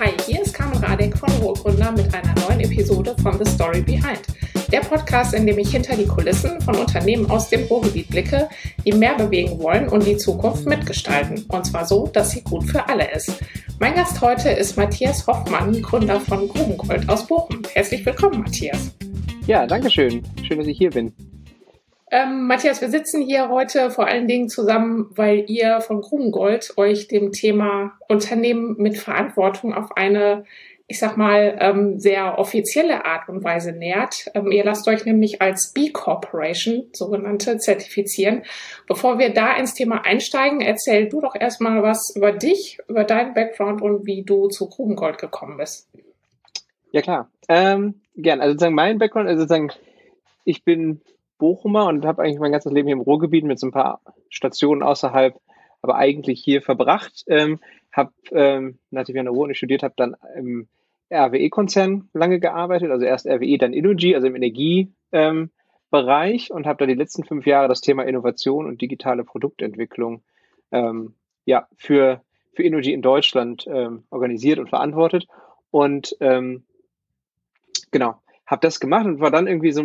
Hi, hier ist Carmen Radek von Ruhrgründer mit einer neuen Episode von The Story Behind. Der Podcast, in dem ich hinter die Kulissen von Unternehmen aus dem Ruhrgebiet blicke, die mehr bewegen wollen und die Zukunft mitgestalten. Und zwar so, dass sie gut für alle ist. Mein Gast heute ist Matthias Hoffmann, Gründer von Grubengold aus Bochum. Herzlich willkommen, Matthias. Ja, danke schön. Schön, dass ich hier bin. Ähm, Matthias, wir sitzen hier heute vor allen Dingen zusammen, weil ihr von Grubengold euch dem Thema Unternehmen mit Verantwortung auf eine, ich sag mal, ähm, sehr offizielle Art und Weise nähert. Ähm, ihr lasst euch nämlich als B Corporation, sogenannte, zertifizieren. Bevor wir da ins Thema einsteigen, erzähl du doch erstmal was über dich, über deinen Background und wie du zu Grubengold gekommen bist. Ja, klar. Ähm, gern. Also sozusagen mein Background, also sozusagen, ich bin Bochumer und habe eigentlich mein ganzes Leben hier im Ruhrgebiet mit so ein paar Stationen außerhalb, aber eigentlich hier verbracht. Ähm, habe, ähm, nachdem ich an der Ruhr studiert habe, dann im RWE-Konzern lange gearbeitet, also erst RWE, dann Energy, also im Energiebereich ähm, und habe da die letzten fünf Jahre das Thema Innovation und digitale Produktentwicklung ähm, ja, für, für Energy in Deutschland ähm, organisiert und verantwortet. Und ähm, genau, habe das gemacht und war dann irgendwie so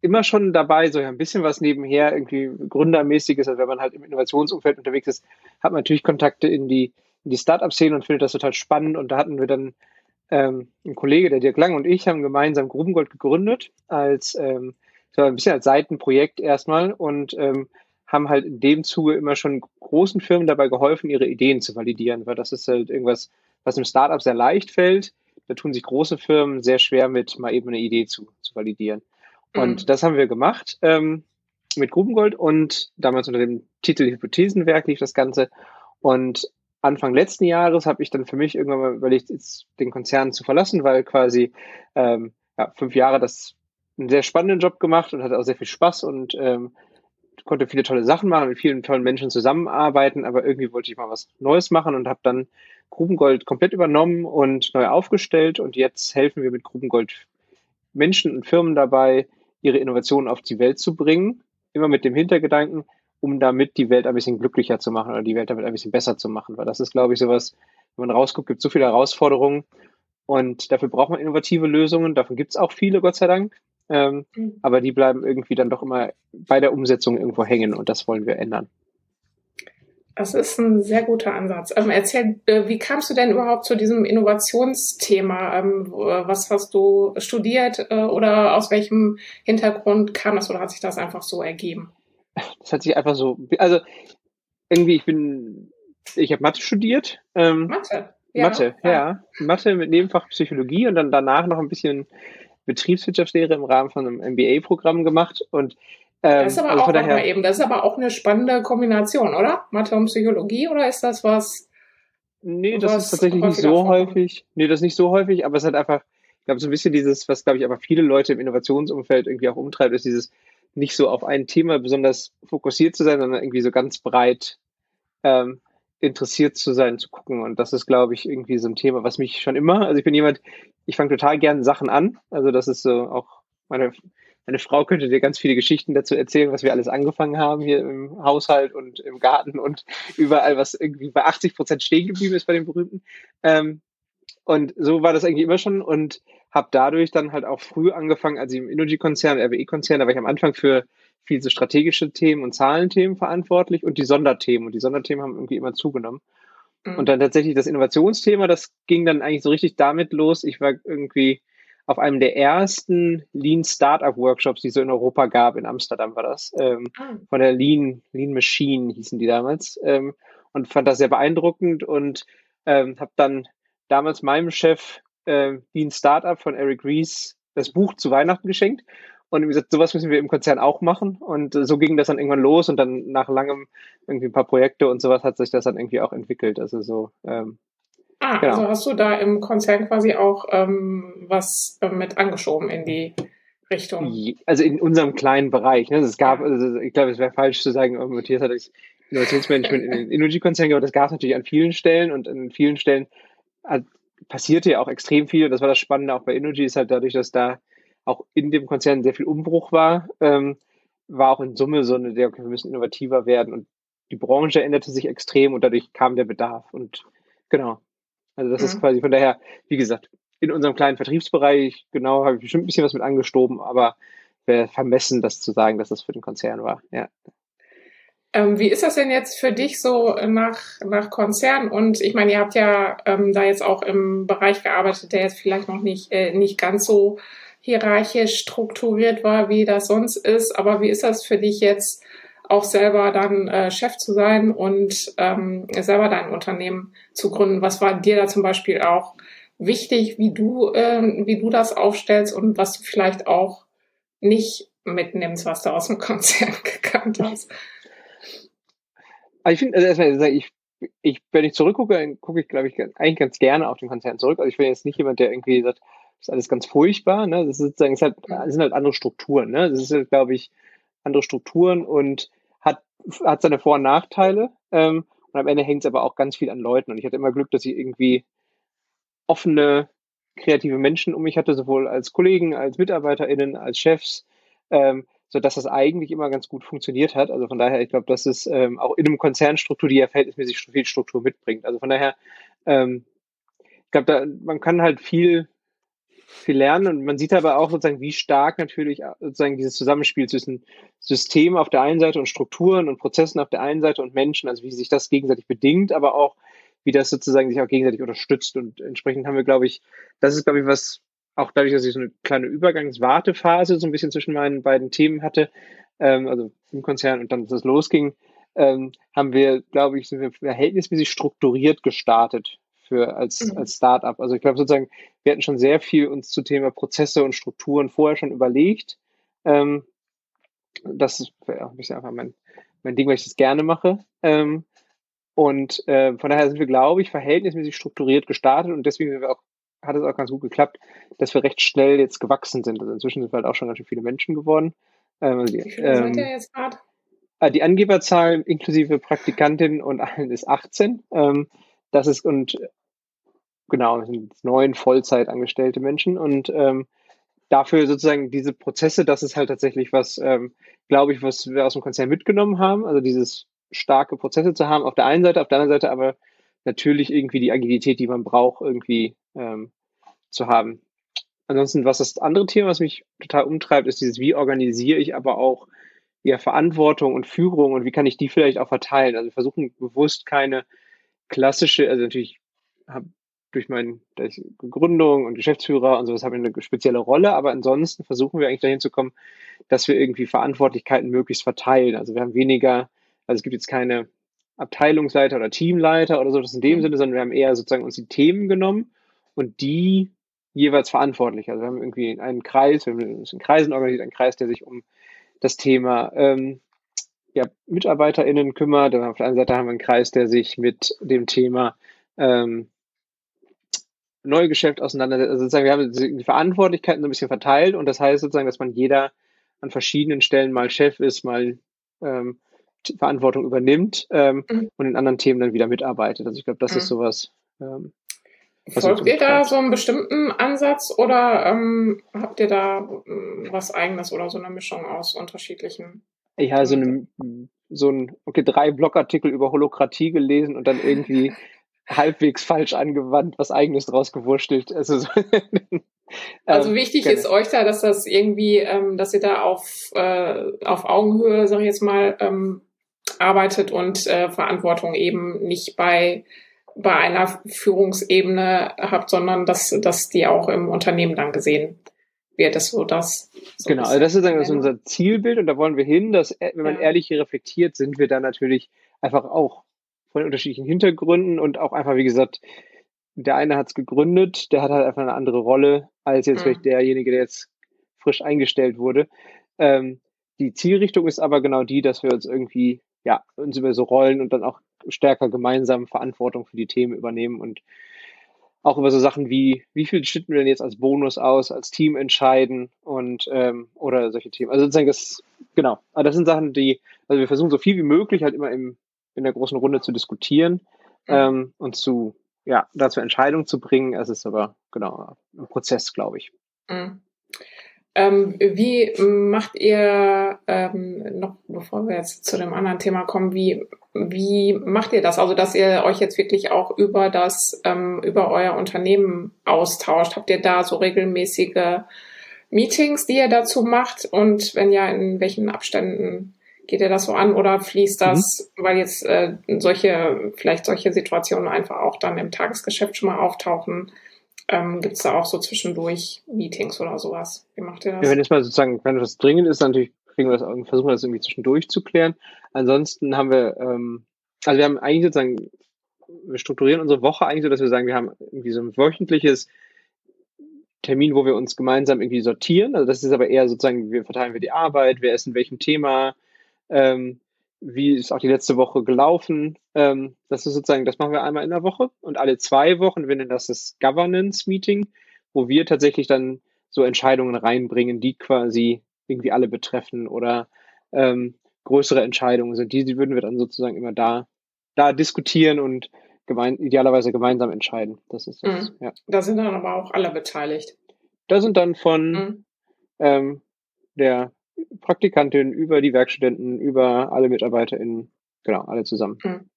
immer schon dabei, so ein bisschen was nebenher, irgendwie Gründermäßiges, also wenn man halt im Innovationsumfeld unterwegs ist, hat man natürlich Kontakte in die, in die Startup-Szene und findet das total spannend. Und da hatten wir dann ähm, ein Kollege, der Dirk Lang und ich, haben gemeinsam Grubengold gegründet, als ähm, so ein bisschen als Seitenprojekt erstmal und ähm, haben halt in dem Zuge immer schon großen Firmen dabei geholfen, ihre Ideen zu validieren, weil das ist halt irgendwas, was im Startup sehr leicht fällt. Da tun sich große Firmen sehr schwer mit, mal eben eine Idee zu, zu validieren. Und mhm. das haben wir gemacht ähm, mit Grubengold und damals unter dem Titel Hypothesenwerk lief das Ganze. Und Anfang letzten Jahres habe ich dann für mich irgendwann mal überlegt, jetzt den Konzern zu verlassen, weil quasi ähm, ja, fünf Jahre das einen sehr spannenden Job gemacht und hatte auch sehr viel Spaß und ähm, konnte viele tolle Sachen machen, mit vielen tollen Menschen zusammenarbeiten, aber irgendwie wollte ich mal was Neues machen und habe dann Grubengold komplett übernommen und neu aufgestellt und jetzt helfen wir mit Grubengold Menschen und Firmen dabei, ihre Innovationen auf die Welt zu bringen, immer mit dem Hintergedanken, um damit die Welt ein bisschen glücklicher zu machen oder die Welt damit ein bisschen besser zu machen. Weil das ist, glaube ich, sowas, wenn man rausguckt, gibt es so viele Herausforderungen und dafür braucht man innovative Lösungen. Davon gibt es auch viele, Gott sei Dank. Ähm, mhm. Aber die bleiben irgendwie dann doch immer bei der Umsetzung irgendwo hängen und das wollen wir ändern. Das ist ein sehr guter Ansatz. Ähm, erzähl, äh, wie kamst du denn überhaupt zu diesem Innovationsthema? Ähm, was hast du studiert äh, oder aus welchem Hintergrund kam das oder hat sich das einfach so ergeben? Das hat sich einfach so, also irgendwie, ich bin, ich habe Mathe studiert. Ähm, Mathe? Ja, Mathe, ja. ja. Mathe mit Nebenfach Psychologie und dann danach noch ein bisschen Betriebswirtschaftslehre im Rahmen von einem MBA-Programm gemacht und ähm, das ist aber also auch daher, eben, das ist aber auch eine spannende Kombination, oder? Mathe und Psychologie, oder ist das was? Nee, das ist tatsächlich nicht so häufig. Nee, das ist nicht so häufig, aber es hat einfach, ich glaube, so ein bisschen dieses, was, glaube ich, aber viele Leute im Innovationsumfeld irgendwie auch umtreibt, ist dieses nicht so auf ein Thema besonders fokussiert zu sein, sondern irgendwie so ganz breit ähm, interessiert zu sein, zu gucken. Und das ist, glaube ich, irgendwie so ein Thema, was mich schon immer, also ich bin jemand, ich fange total gerne Sachen an. Also das ist so auch meine meine Frau könnte dir ganz viele Geschichten dazu erzählen, was wir alles angefangen haben hier im Haushalt und im Garten und überall, was irgendwie bei 80 Prozent stehen geblieben ist bei den berühmten. Ähm, und so war das eigentlich immer schon und habe dadurch dann halt auch früh angefangen, also im Energy-Konzern, RWE-Konzern, da war ich am Anfang für viel so strategische Themen und Zahlenthemen verantwortlich und die Sonderthemen. Und die Sonderthemen haben irgendwie immer zugenommen. Mhm. Und dann tatsächlich das Innovationsthema, das ging dann eigentlich so richtig damit los. Ich war irgendwie auf einem der ersten Lean Startup Workshops, die es so in Europa gab, in Amsterdam war das, ähm, ah. von der Lean, Lean Machine hießen die damals, ähm, und fand das sehr beeindruckend und ähm, habe dann damals meinem Chef äh, Lean Startup von Eric Ries das Buch zu Weihnachten geschenkt und gesagt, sowas müssen wir im Konzern auch machen. Und äh, so ging das dann irgendwann los und dann nach langem irgendwie ein paar Projekte und sowas hat sich das dann irgendwie auch entwickelt. Also so, ähm, Ah, genau. also hast du da im Konzern quasi auch ähm, was äh, mit angeschoben in die Richtung? Also in unserem kleinen Bereich. Ne? Also es gab, also ich glaube, es wäre falsch zu sagen, oh, Matthias hat das Innovationsmanagement in den Energy-Konzern gemacht. Das gab es natürlich an vielen Stellen und an vielen Stellen hat, passierte ja auch extrem viel. Das war das Spannende auch bei Energy, ist halt dadurch, dass da auch in dem Konzern sehr viel Umbruch war, ähm, war auch in Summe so eine, okay, wir müssen innovativer werden und die Branche änderte sich extrem und dadurch kam der Bedarf und genau. Also das mhm. ist quasi von daher, wie gesagt, in unserem kleinen Vertriebsbereich, genau, habe ich bestimmt ein bisschen was mit angestoben, aber wäre vermessen, das zu sagen, dass das für den Konzern war. Ja. Ähm, wie ist das denn jetzt für dich so nach, nach Konzern? Und ich meine, ihr habt ja ähm, da jetzt auch im Bereich gearbeitet, der jetzt vielleicht noch nicht, äh, nicht ganz so hierarchisch strukturiert war, wie das sonst ist. Aber wie ist das für dich jetzt auch selber dann äh, Chef zu sein und ähm, selber dein Unternehmen zu gründen? Was war dir da zum Beispiel auch wichtig, wie du, äh, wie du das aufstellst und was du vielleicht auch nicht mitnimmst, was du aus dem Konzern gekannt hast? Also ich finde, also erstmal, ich, ich, wenn ich zurückgucke, dann gucke ich, glaube ich, eigentlich ganz gerne auf den Konzern zurück. Also ich bin jetzt nicht jemand, der irgendwie sagt, das ist alles ganz furchtbar. Ne? Das, ist sozusagen, es, halt, das sind halt andere Strukturen. Ne? Das sind, glaube ich, andere Strukturen und hat, seine Vor- und Nachteile. Ähm, und am Ende hängt es aber auch ganz viel an Leuten. Und ich hatte immer Glück, dass ich irgendwie offene, kreative Menschen um mich hatte, sowohl als Kollegen, als MitarbeiterInnen, als Chefs, ähm, so dass das eigentlich immer ganz gut funktioniert hat. Also von daher, ich glaube, dass es ähm, auch in einem Konzernstruktur, die ja verhältnismäßig viel Struktur mitbringt. Also von daher, ähm, ich glaube, da, man kann halt viel, viel lernen und man sieht aber auch sozusagen, wie stark natürlich sozusagen dieses Zusammenspiel zwischen System auf der einen Seite und Strukturen und Prozessen auf der einen Seite und Menschen, also wie sich das gegenseitig bedingt, aber auch wie das sozusagen sich auch gegenseitig unterstützt. Und entsprechend haben wir, glaube ich, das ist, glaube ich, was auch dadurch, dass ich so eine kleine Übergangswartephase so ein bisschen zwischen meinen beiden Themen hatte, ähm, also im Konzern und dann, dass es losging, ähm, haben wir, glaube ich, sind wir verhältnismäßig strukturiert gestartet für als, mhm. als Startup. Also ich glaube sozusagen, wir hatten schon sehr viel uns zu Thema Prozesse und Strukturen vorher schon überlegt. Ähm, das ist ja, ein bisschen einfach mein, mein Ding, weil ich das gerne mache. Ähm, und äh, von daher sind wir, glaube ich, verhältnismäßig strukturiert gestartet und deswegen auch hat es auch ganz gut geklappt, dass wir recht schnell jetzt gewachsen sind. Also inzwischen sind wir halt auch schon ganz schön viele Menschen geworden. Ähm, also die, Wie viele ähm, seid ihr jetzt gerade? Äh, die Angeberzahl inklusive Praktikantin und allen ist 18. Ähm, das ist und genau, sind neun Vollzeit angestellte Menschen und ähm, dafür sozusagen diese Prozesse, das ist halt tatsächlich was, ähm, glaube ich, was wir aus dem Konzern mitgenommen haben. Also dieses starke Prozesse zu haben auf der einen Seite, auf der anderen Seite aber natürlich irgendwie die Agilität, die man braucht, irgendwie ähm, zu haben. Ansonsten, was das andere Thema, was mich total umtreibt, ist dieses, wie organisiere ich aber auch ja, Verantwortung und Führung und wie kann ich die vielleicht auch verteilen? Also wir versuchen bewusst keine klassische, also natürlich habe durch meine Gründung und Geschäftsführer und sowas habe ich eine spezielle Rolle, aber ansonsten versuchen wir eigentlich dahin zu kommen, dass wir irgendwie Verantwortlichkeiten möglichst verteilen. Also wir haben weniger, also es gibt jetzt keine Abteilungsleiter oder Teamleiter oder so, das in dem mhm. Sinne, sondern wir haben eher sozusagen uns die Themen genommen und die jeweils verantwortlich. Also wir haben irgendwie einen Kreis, wir haben uns in Kreisen organisiert, einen Kreis, der sich um das Thema ähm, ja, MitarbeiterInnen kümmert. Und auf der anderen Seite haben wir einen Kreis, der sich mit dem Thema ähm, Neugeschäft auseinandersetzt. Also sozusagen, wir haben die Verantwortlichkeiten so ein bisschen verteilt und das heißt sozusagen, dass man jeder an verschiedenen Stellen mal Chef ist, mal ähm, Verantwortung übernimmt ähm, mhm. und in anderen Themen dann wieder mitarbeitet. Also ich glaube, das mhm. ist sowas. Ähm, Folgt ihr da so einen bestimmten Ansatz oder ähm, habt ihr da ähm, was eigenes oder so eine Mischung aus unterschiedlichen? Ja, so, eine, so ein, okay, drei Blogartikel über Holokratie gelesen und dann irgendwie halbwegs falsch angewandt, was eigenes draus gewurschtelt. Also, so also wichtig ähm, ist euch da, dass das irgendwie, ähm, dass ihr da auf, äh, auf Augenhöhe, sag ich jetzt mal, ähm, arbeitet und äh, Verantwortung eben nicht bei bei einer Führungsebene habt, sondern dass, dass die auch im Unternehmen dann gesehen wird. Das so das. So genau, also das ist, das ist unser Zielbild und da wollen wir hin, dass, äh, wenn man ja. ehrlich hier reflektiert, sind wir dann natürlich einfach auch von unterschiedlichen Hintergründen und auch einfach, wie gesagt, der eine hat es gegründet, der hat halt einfach eine andere Rolle als jetzt mhm. vielleicht derjenige, der jetzt frisch eingestellt wurde. Ähm, die Zielrichtung ist aber genau die, dass wir uns irgendwie, ja, uns über so Rollen und dann auch stärker gemeinsam Verantwortung für die Themen übernehmen und auch über so Sachen wie, wie viel schütten wir denn jetzt als Bonus aus, als Team entscheiden und ähm, oder solche Themen. Also sozusagen das, genau. Aber das sind Sachen, die, also wir versuchen so viel wie möglich halt immer im, in der großen Runde zu diskutieren mhm. ähm, und zu, ja, dazu Entscheidungen zu bringen. Es ist aber genau ein Prozess, glaube ich. Mhm. Ähm, wie macht ihr, ähm, noch bevor wir jetzt zu dem anderen Thema kommen, wie, wie macht ihr das? Also, dass ihr euch jetzt wirklich auch über das, ähm, über euer Unternehmen austauscht? Habt ihr da so regelmäßige Meetings, die ihr dazu macht? Und wenn ja, in welchen Abständen geht ihr das so an oder fließt das, mhm. weil jetzt äh, solche, vielleicht solche Situationen einfach auch dann im Tagesgeschäft schon mal auftauchen? Ähm, Gibt es da auch so zwischendurch Meetings oder sowas? Wie macht ihr das? Ja, wenn es mal sozusagen, wenn das dringend ist, natürlich kriegen wir das, versuchen wir das irgendwie zwischendurch zu klären. Ansonsten haben wir, ähm, also wir haben eigentlich sozusagen, wir strukturieren unsere Woche eigentlich so, dass wir sagen, wir haben irgendwie so ein wöchentliches Termin, wo wir uns gemeinsam irgendwie sortieren. Also das ist aber eher sozusagen, wir verteilen wir die Arbeit, wer ist in welchem Thema, ähm, wie ist auch die letzte Woche gelaufen. Ähm, das ist sozusagen, das machen wir einmal in der Woche und alle zwei Wochen, wir nennen das das Governance Meeting, wo wir tatsächlich dann so Entscheidungen reinbringen, die quasi irgendwie alle betreffen oder ähm, größere Entscheidungen sind. Die, die würden wir dann sozusagen immer da, da diskutieren und gemein, idealerweise gemeinsam entscheiden. Das ist das, mhm. ja. Da sind dann aber auch alle beteiligt. Da sind dann von mhm. ähm, der Praktikantin, über die Werkstudenten, über alle MitarbeiterInnen, genau, alle zusammen. Mhm.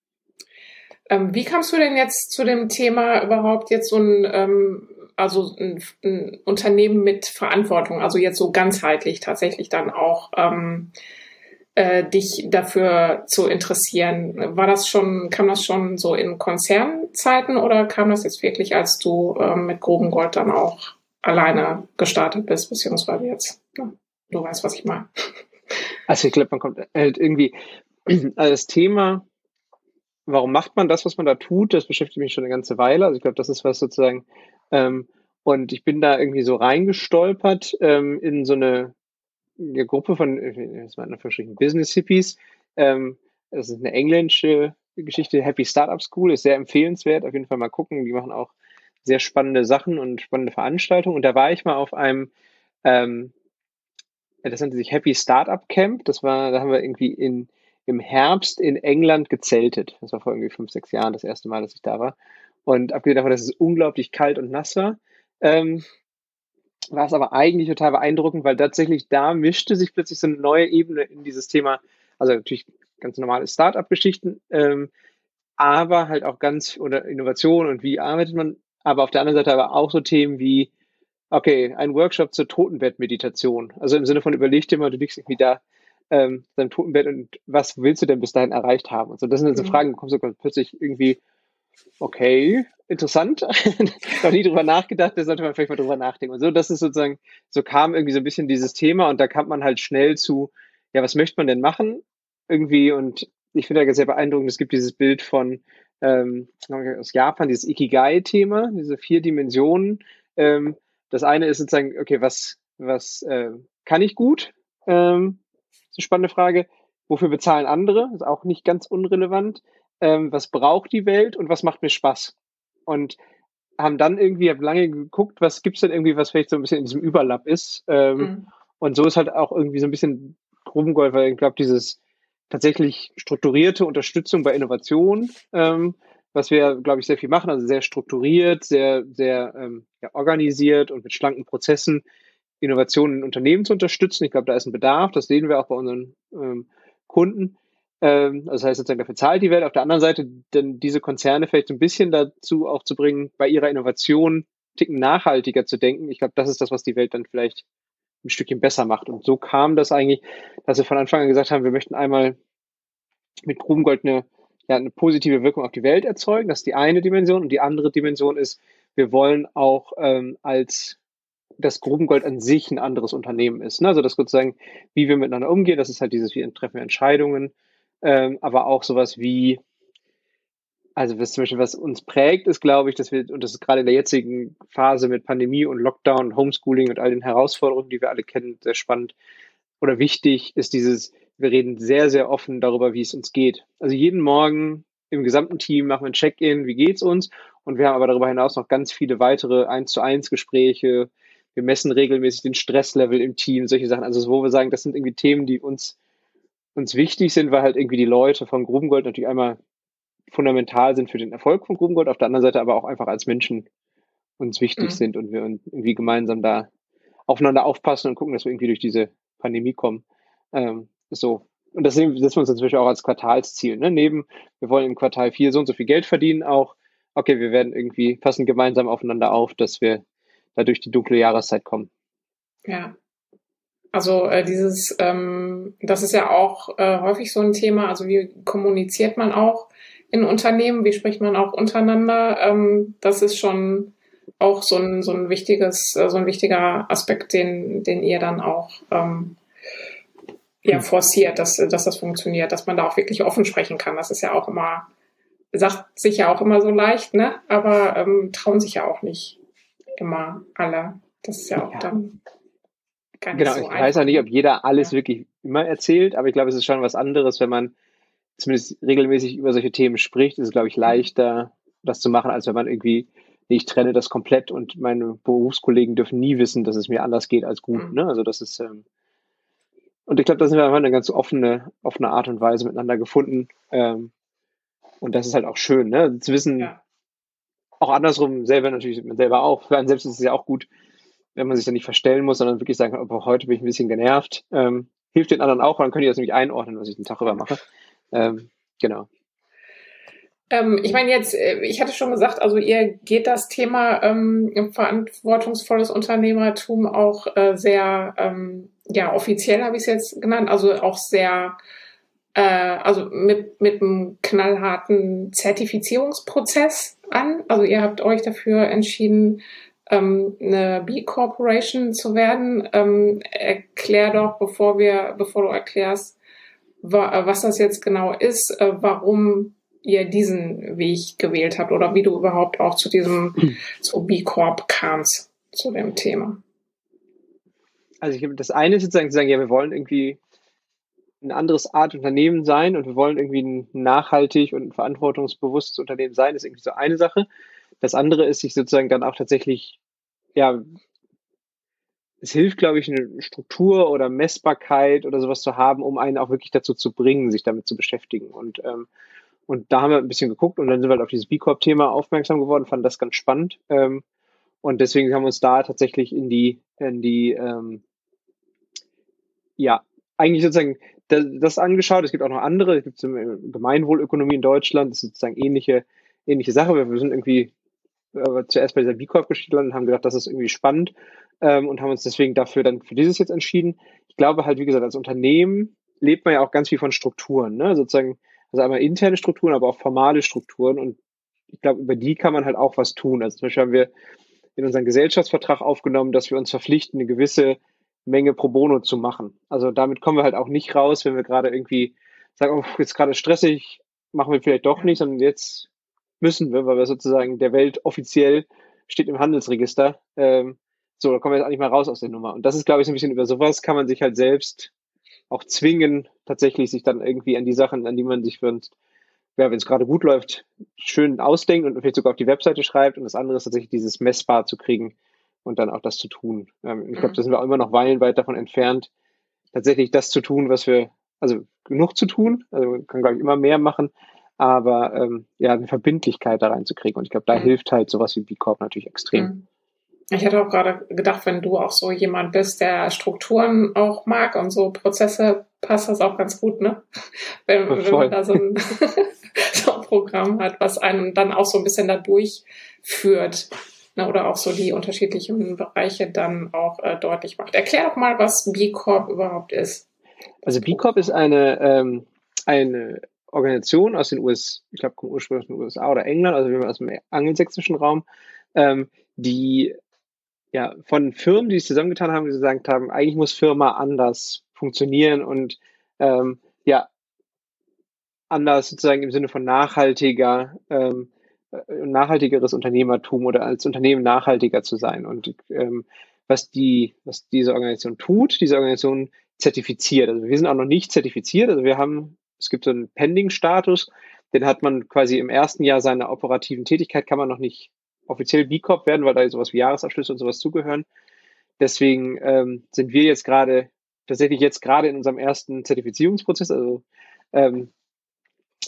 Ähm, wie kamst du denn jetzt zu dem Thema überhaupt jetzt so ein, ähm, also ein, ein, Unternehmen mit Verantwortung, also jetzt so ganzheitlich tatsächlich dann auch ähm, äh, dich dafür zu interessieren? War das schon, kam das schon so in Konzernzeiten oder kam das jetzt wirklich, als du ähm, mit Groben Gold dann auch alleine gestartet bist, beziehungsweise jetzt? Ja. Du weißt, was ich meine. Also ich glaube, man kommt halt irgendwie, also das Thema, warum macht man das, was man da tut, das beschäftigt mich schon eine ganze Weile. Also ich glaube, das ist was sozusagen, ähm, und ich bin da irgendwie so reingestolpert ähm, in so eine, eine Gruppe von, waren verschiedenen Business Hippies. Ähm, das ist eine englische Geschichte, Happy Startup School, ist sehr empfehlenswert. Auf jeden Fall mal gucken. Die machen auch sehr spannende Sachen und spannende Veranstaltungen. Und da war ich mal auf einem ähm, das nannte sich Happy Startup Camp. Das war, da haben wir irgendwie in, im Herbst in England gezeltet. Das war vor irgendwie fünf, sechs Jahren das erste Mal, dass ich da war. Und abgesehen davon, dass es unglaublich kalt und nass war, ähm, war es aber eigentlich total beeindruckend, weil tatsächlich da mischte sich plötzlich so eine neue Ebene in dieses Thema. Also natürlich ganz normale Startup-Geschichten, ähm, aber halt auch ganz oder Innovation und wie arbeitet man. Aber auf der anderen Seite aber auch so Themen wie Okay, ein Workshop zur Totenbett-Meditation. Also im Sinne von überleg dir mal, du liegst irgendwie da ähm, deinem Totenbett und was willst du denn bis dahin erreicht haben? Und so, das sind so mhm. Fragen, kommst du plötzlich irgendwie, okay, interessant, noch nie drüber nachgedacht, da sollte man vielleicht mal drüber nachdenken. Und so, das ist sozusagen, so kam irgendwie so ein bisschen dieses Thema und da kam man halt schnell zu, ja, was möchte man denn machen? Irgendwie und ich finde ja sehr beeindruckend, es gibt dieses Bild von ähm, aus Japan, dieses Ikigai-Thema, diese vier Dimensionen, ähm, das eine ist sozusagen, okay, was, was äh, kann ich gut? Ähm, ist eine spannende Frage. Wofür bezahlen andere? Ist auch nicht ganz unrelevant. Ähm, was braucht die Welt und was macht mir Spaß? Und haben dann irgendwie, habe lange geguckt, was gibt's denn irgendwie, was vielleicht so ein bisschen in diesem Überlapp ist. Ähm, mhm. Und so ist halt auch irgendwie so ein bisschen Grubengold, weil ich glaube, dieses tatsächlich strukturierte Unterstützung bei Innovation ähm, was wir, glaube ich, sehr viel machen, also sehr strukturiert, sehr, sehr ähm, ja, organisiert und mit schlanken Prozessen Innovationen in Unternehmen zu unterstützen. Ich glaube, da ist ein Bedarf, das sehen wir auch bei unseren ähm, Kunden. Ähm, also das heißt sozusagen, dafür zahlt die Welt. Auf der anderen Seite, denn diese Konzerne vielleicht ein bisschen dazu auch zu bringen, bei ihrer Innovation ticken nachhaltiger zu denken. Ich glaube, das ist das, was die Welt dann vielleicht ein Stückchen besser macht. Und so kam das eigentlich, dass wir von Anfang an gesagt haben, wir möchten einmal mit Grubengold eine ja, eine positive Wirkung auf die Welt erzeugen. Das ist die eine Dimension. Und die andere Dimension ist, wir wollen auch ähm, als das Grubengold an sich ein anderes Unternehmen ist. Ne? Also das sozusagen, wie wir miteinander umgehen, das ist halt dieses, wie treffen wir Entscheidungen, ähm, aber auch sowas wie, also was zum Beispiel, was uns prägt, ist, glaube ich, dass wir, und das ist gerade in der jetzigen Phase mit Pandemie und Lockdown Homeschooling und all den Herausforderungen, die wir alle kennen, sehr spannend oder wichtig, ist dieses, wir reden sehr, sehr offen darüber, wie es uns geht. Also jeden Morgen im gesamten Team machen wir ein Check-in, wie geht's uns? Und wir haben aber darüber hinaus noch ganz viele weitere eins zu eins Gespräche. Wir messen regelmäßig den Stresslevel im Team, solche Sachen. Also wo wir sagen, das sind irgendwie Themen, die uns, uns wichtig sind, weil halt irgendwie die Leute von Grubengold natürlich einmal fundamental sind für den Erfolg von Grubengold, auf der anderen Seite aber auch einfach als Menschen uns wichtig mhm. sind und wir irgendwie gemeinsam da aufeinander aufpassen und gucken, dass wir irgendwie durch diese Pandemie kommen. Ähm, so. Und das setzen wir uns natürlich auch als Quartalsziel. Ne? Neben, wir wollen im Quartal 4 so und so viel Geld verdienen, auch, okay, wir werden irgendwie, passen gemeinsam aufeinander auf, dass wir da durch die dunkle Jahreszeit kommen. Ja. Also äh, dieses, ähm, das ist ja auch äh, häufig so ein Thema. Also wie kommuniziert man auch in Unternehmen? Wie spricht man auch untereinander? Ähm, das ist schon auch so ein, so ein wichtiges, äh, so ein wichtiger Aspekt, den, den ihr dann auch ähm, ja, hm. forciert, dass, dass das funktioniert, dass man da auch wirklich offen sprechen kann. Das ist ja auch immer, sagt sich ja auch immer so leicht, ne? Aber ähm, trauen sich ja auch nicht immer alle. Das ist ja auch ja. dann gar nicht genau, so ich einfach. weiß auch nicht, ob jeder alles ja. wirklich immer erzählt, aber ich glaube, es ist schon was anderes, wenn man zumindest regelmäßig über solche Themen spricht, ist es, glaube ich, mhm. leichter, das zu machen, als wenn man irgendwie ich trenne das komplett und meine Berufskollegen dürfen nie wissen, dass es mir anders geht als gut. Mhm. Ne? Also das ist, ähm, und ich glaube, da sind wir einfach eine ganz offene, offene Art und Weise miteinander gefunden. Ähm, und das ist halt auch schön, ne? Zu wissen, ja. auch andersrum, selber natürlich, selber auch, für einen selbst ist es ja auch gut, wenn man sich da nicht verstellen muss, sondern wirklich sagen kann, oh, heute bin ich ein bisschen genervt. Ähm, hilft den anderen auch, dann können die das nämlich einordnen, was ich den Tag über mache. Ähm, genau. Ähm, ich meine jetzt, äh, ich hatte schon gesagt, also ihr geht das Thema ähm, verantwortungsvolles Unternehmertum auch äh, sehr, ähm, ja, offiziell habe ich es jetzt genannt, also auch sehr, äh, also mit, mit einem knallharten Zertifizierungsprozess an. Also ihr habt euch dafür entschieden, ähm, eine B Corporation zu werden. Ähm, erklär doch, bevor wir, bevor du erklärst, wa was das jetzt genau ist, äh, warum ihr diesen Weg gewählt habt oder wie du überhaupt auch zu diesem, zu B Corp kamst, zu dem Thema. Also ich, das eine ist sozusagen zu sagen, ja, wir wollen irgendwie ein anderes Art Unternehmen sein und wir wollen irgendwie ein nachhaltig und ein verantwortungsbewusstes Unternehmen sein, ist irgendwie so eine Sache. Das andere ist, sich sozusagen dann auch tatsächlich, ja, es hilft, glaube ich, eine Struktur oder Messbarkeit oder sowas zu haben, um einen auch wirklich dazu zu bringen, sich damit zu beschäftigen. Und ähm, und da haben wir ein bisschen geguckt und dann sind wir halt auf dieses B Corp-Thema aufmerksam geworden, fanden das ganz spannend. Ähm, und deswegen haben wir uns da tatsächlich in die, in die, ähm, ja, eigentlich sozusagen das, das, angeschaut. Es gibt auch noch andere, es gibt Gemeinwohlökonomie in Deutschland, das ist sozusagen ähnliche, ähnliche Sache. Wir, sind irgendwie äh, zuerst bei dieser B Corp gelandet und haben gedacht, das ist irgendwie spannend ähm, und haben uns deswegen dafür dann für dieses jetzt entschieden. Ich glaube halt, wie gesagt, als Unternehmen lebt man ja auch ganz viel von Strukturen, ne? sozusagen also einmal interne Strukturen, aber auch formale Strukturen. Und ich glaube, über die kann man halt auch was tun. Also zum Beispiel haben wir in unseren Gesellschaftsvertrag aufgenommen, dass wir uns verpflichten, eine gewisse Menge pro bono zu machen. Also damit kommen wir halt auch nicht raus, wenn wir gerade irgendwie sagen, oh, jetzt gerade stressig, machen wir vielleicht doch nicht, sondern jetzt müssen wir, weil wir sozusagen der Welt offiziell steht im Handelsregister. Ähm, so, da kommen wir jetzt auch nicht mal raus aus der Nummer. Und das ist, glaube ich, so ein bisschen über sowas kann man sich halt selbst auch zwingen, tatsächlich sich dann irgendwie an die Sachen, an die man sich wünscht, ja, wenn es gerade gut läuft, schön ausdenkt und vielleicht sogar auf die Webseite schreibt. Und das andere ist tatsächlich dieses messbar zu kriegen und dann auch das zu tun. Ähm, ich glaube, mhm. da sind wir auch immer noch weilenweit davon entfernt, tatsächlich das zu tun, was wir, also genug zu tun, also man kann, glaube ich, immer mehr machen, aber ähm, ja, eine Verbindlichkeit da reinzukriegen. Und ich glaube, da mhm. hilft halt sowas wie B Corp natürlich extrem. Mhm. Ich hätte auch gerade gedacht, wenn du auch so jemand bist, der Strukturen auch mag und so Prozesse, passt das auch ganz gut, ne? Wenn, wenn man da so ein, so ein Programm hat, was einen dann auch so ein bisschen da durchführt. Ne? Oder auch so die unterschiedlichen Bereiche dann auch äh, deutlich macht. Erklär doch mal, was B Corp überhaupt ist. Also B Corp ist eine, ähm, eine Organisation aus den USA, ich glaube, ursprünglich aus den USA oder England, also aus dem angelsächsischen Raum, ähm, die ja, von Firmen, die sich zusammengetan haben, die gesagt haben, eigentlich muss Firma anders funktionieren und ähm, ja, anders sozusagen im Sinne von nachhaltiger, ähm, äh, nachhaltigeres Unternehmertum oder als Unternehmen nachhaltiger zu sein. Und ähm, was die, was diese Organisation tut, diese Organisation zertifiziert. Also wir sind auch noch nicht zertifiziert. Also wir haben, es gibt so einen Pending-Status, den hat man quasi im ersten Jahr seiner operativen Tätigkeit, kann man noch nicht offiziell B Corp werden, weil da sowas wie Jahresabschlüsse und sowas zugehören. Deswegen ähm, sind wir jetzt gerade tatsächlich jetzt gerade in unserem ersten Zertifizierungsprozess, also ähm,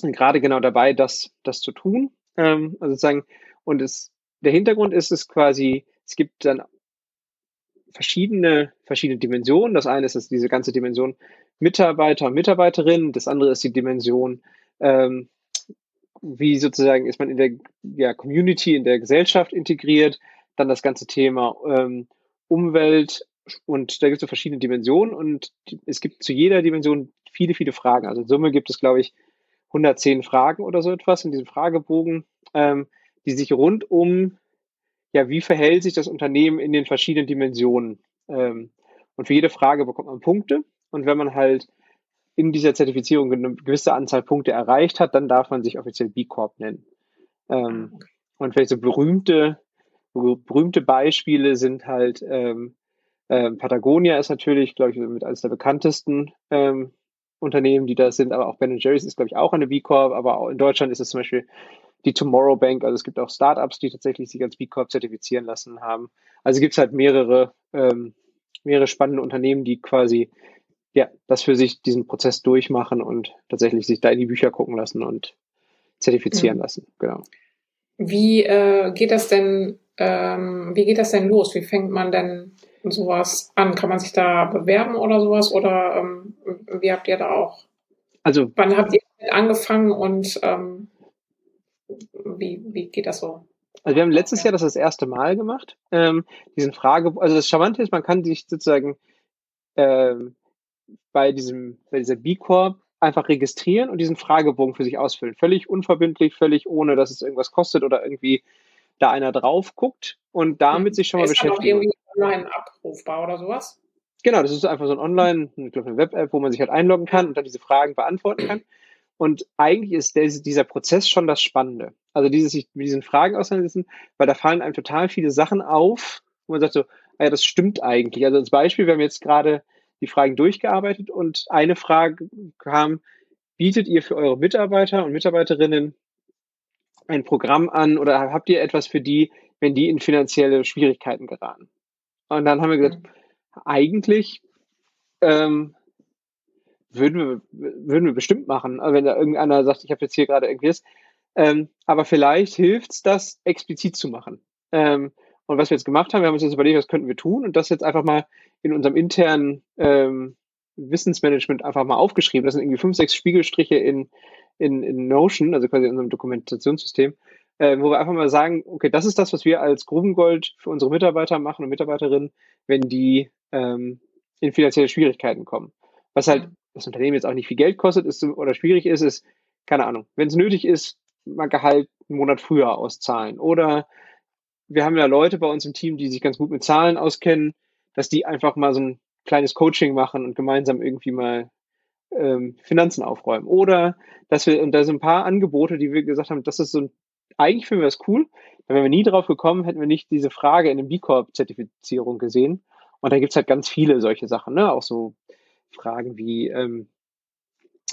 gerade genau dabei, das, das zu tun. Ähm, also sozusagen, und es, der Hintergrund ist es quasi, es gibt dann verschiedene, verschiedene Dimensionen. Das eine ist das diese ganze Dimension Mitarbeiter und Mitarbeiterinnen. Das andere ist die Dimension, ähm, wie sozusagen ist man in der ja, Community, in der Gesellschaft integriert. Dann das ganze Thema ähm, Umwelt und da gibt es so verschiedene Dimensionen und es gibt zu jeder Dimension viele, viele Fragen. Also in Summe gibt es, glaube ich, 110 Fragen oder so etwas in diesem Fragebogen, ähm, die sich rund um, ja, wie verhält sich das Unternehmen in den verschiedenen Dimensionen? Ähm, und für jede Frage bekommt man Punkte. Und wenn man halt in dieser Zertifizierung eine gewisse Anzahl Punkte erreicht hat, dann darf man sich offiziell B Corp nennen. Ähm, und vielleicht so berühmte, berühmte Beispiele sind halt ähm, ähm, Patagonia ist natürlich, glaube ich, mit eines der bekanntesten ähm, Unternehmen, die da sind, aber auch Ben Jerry's ist, glaube ich, auch eine B Corp, aber auch in Deutschland ist es zum Beispiel die Tomorrow Bank, also es gibt auch Startups, die tatsächlich sich als B Corp zertifizieren lassen haben. Also gibt es halt mehrere, ähm, mehrere spannende Unternehmen, die quasi ja, das für sich diesen Prozess durchmachen und tatsächlich sich da in die Bücher gucken lassen und zertifizieren mhm. lassen. Genau. Wie äh, geht das denn, ähm, wie geht das denn los? Wie fängt man denn sowas an? Kann man sich da bewerben oder sowas? Oder ähm, wie habt ihr da auch? Also wann habt ihr angefangen und ähm, wie, wie geht das so? Also wir haben letztes Jahr das das erste Mal gemacht. Ähm, diesen Frage, also das Charmante ist, man kann sich sozusagen ähm, bei diesem, bei dieser B Corp einfach registrieren und diesen Fragebogen für sich ausfüllen. Völlig unverbindlich, völlig ohne, dass es irgendwas kostet oder irgendwie da einer drauf guckt und damit hm. sich schon mal ist beschäftigen. Online abrufbar oder sowas? Genau, das ist einfach so ein Online, ich glaube eine Web-App, wo man sich halt einloggen kann und dann diese Fragen beantworten kann. Und eigentlich ist der, dieser Prozess schon das Spannende. Also dieses sich mit diesen Fragen auseinandersetzen, weil da fallen einem total viele Sachen auf, wo man sagt so, ah ja, das stimmt eigentlich. Also als Beispiel, wir haben jetzt gerade die Fragen durchgearbeitet und eine Frage kam, bietet ihr für eure Mitarbeiter und Mitarbeiterinnen ein Programm an oder habt ihr etwas für die, wenn die in finanzielle Schwierigkeiten geraten? Und dann haben wir gesagt, eigentlich ähm, würden, wir, würden wir bestimmt machen, wenn da irgendeiner sagt, ich habe jetzt hier gerade irgendwie das. Ähm, aber vielleicht hilft es, das explizit zu machen. Ähm, und was wir jetzt gemacht haben, wir haben uns jetzt überlegt, was könnten wir tun und das jetzt einfach mal in unserem internen ähm, Wissensmanagement einfach mal aufgeschrieben. Das sind irgendwie fünf, sechs Spiegelstriche in, in, in Notion, also quasi in unserem Dokumentationssystem, äh, wo wir einfach mal sagen, okay, das ist das, was wir als Grubengold für unsere Mitarbeiter machen und Mitarbeiterinnen, wenn die ähm, in finanzielle Schwierigkeiten kommen. Was halt das Unternehmen jetzt auch nicht viel Geld kostet ist, oder schwierig ist, ist, keine Ahnung, wenn es nötig ist, mal Gehalt einen Monat früher auszahlen. Oder wir haben ja Leute bei uns im Team, die sich ganz gut mit Zahlen auskennen, dass die einfach mal so ein kleines Coaching machen und gemeinsam irgendwie mal ähm, Finanzen aufräumen. Oder dass wir, und da sind ein paar Angebote, die wir gesagt haben, das ist so ein, eigentlich finden wir das cool. Da wären wir nie drauf gekommen, hätten wir nicht diese Frage in der B Corp-Zertifizierung gesehen. Und da gibt's halt ganz viele solche Sachen, ne? Auch so Fragen wie, ähm,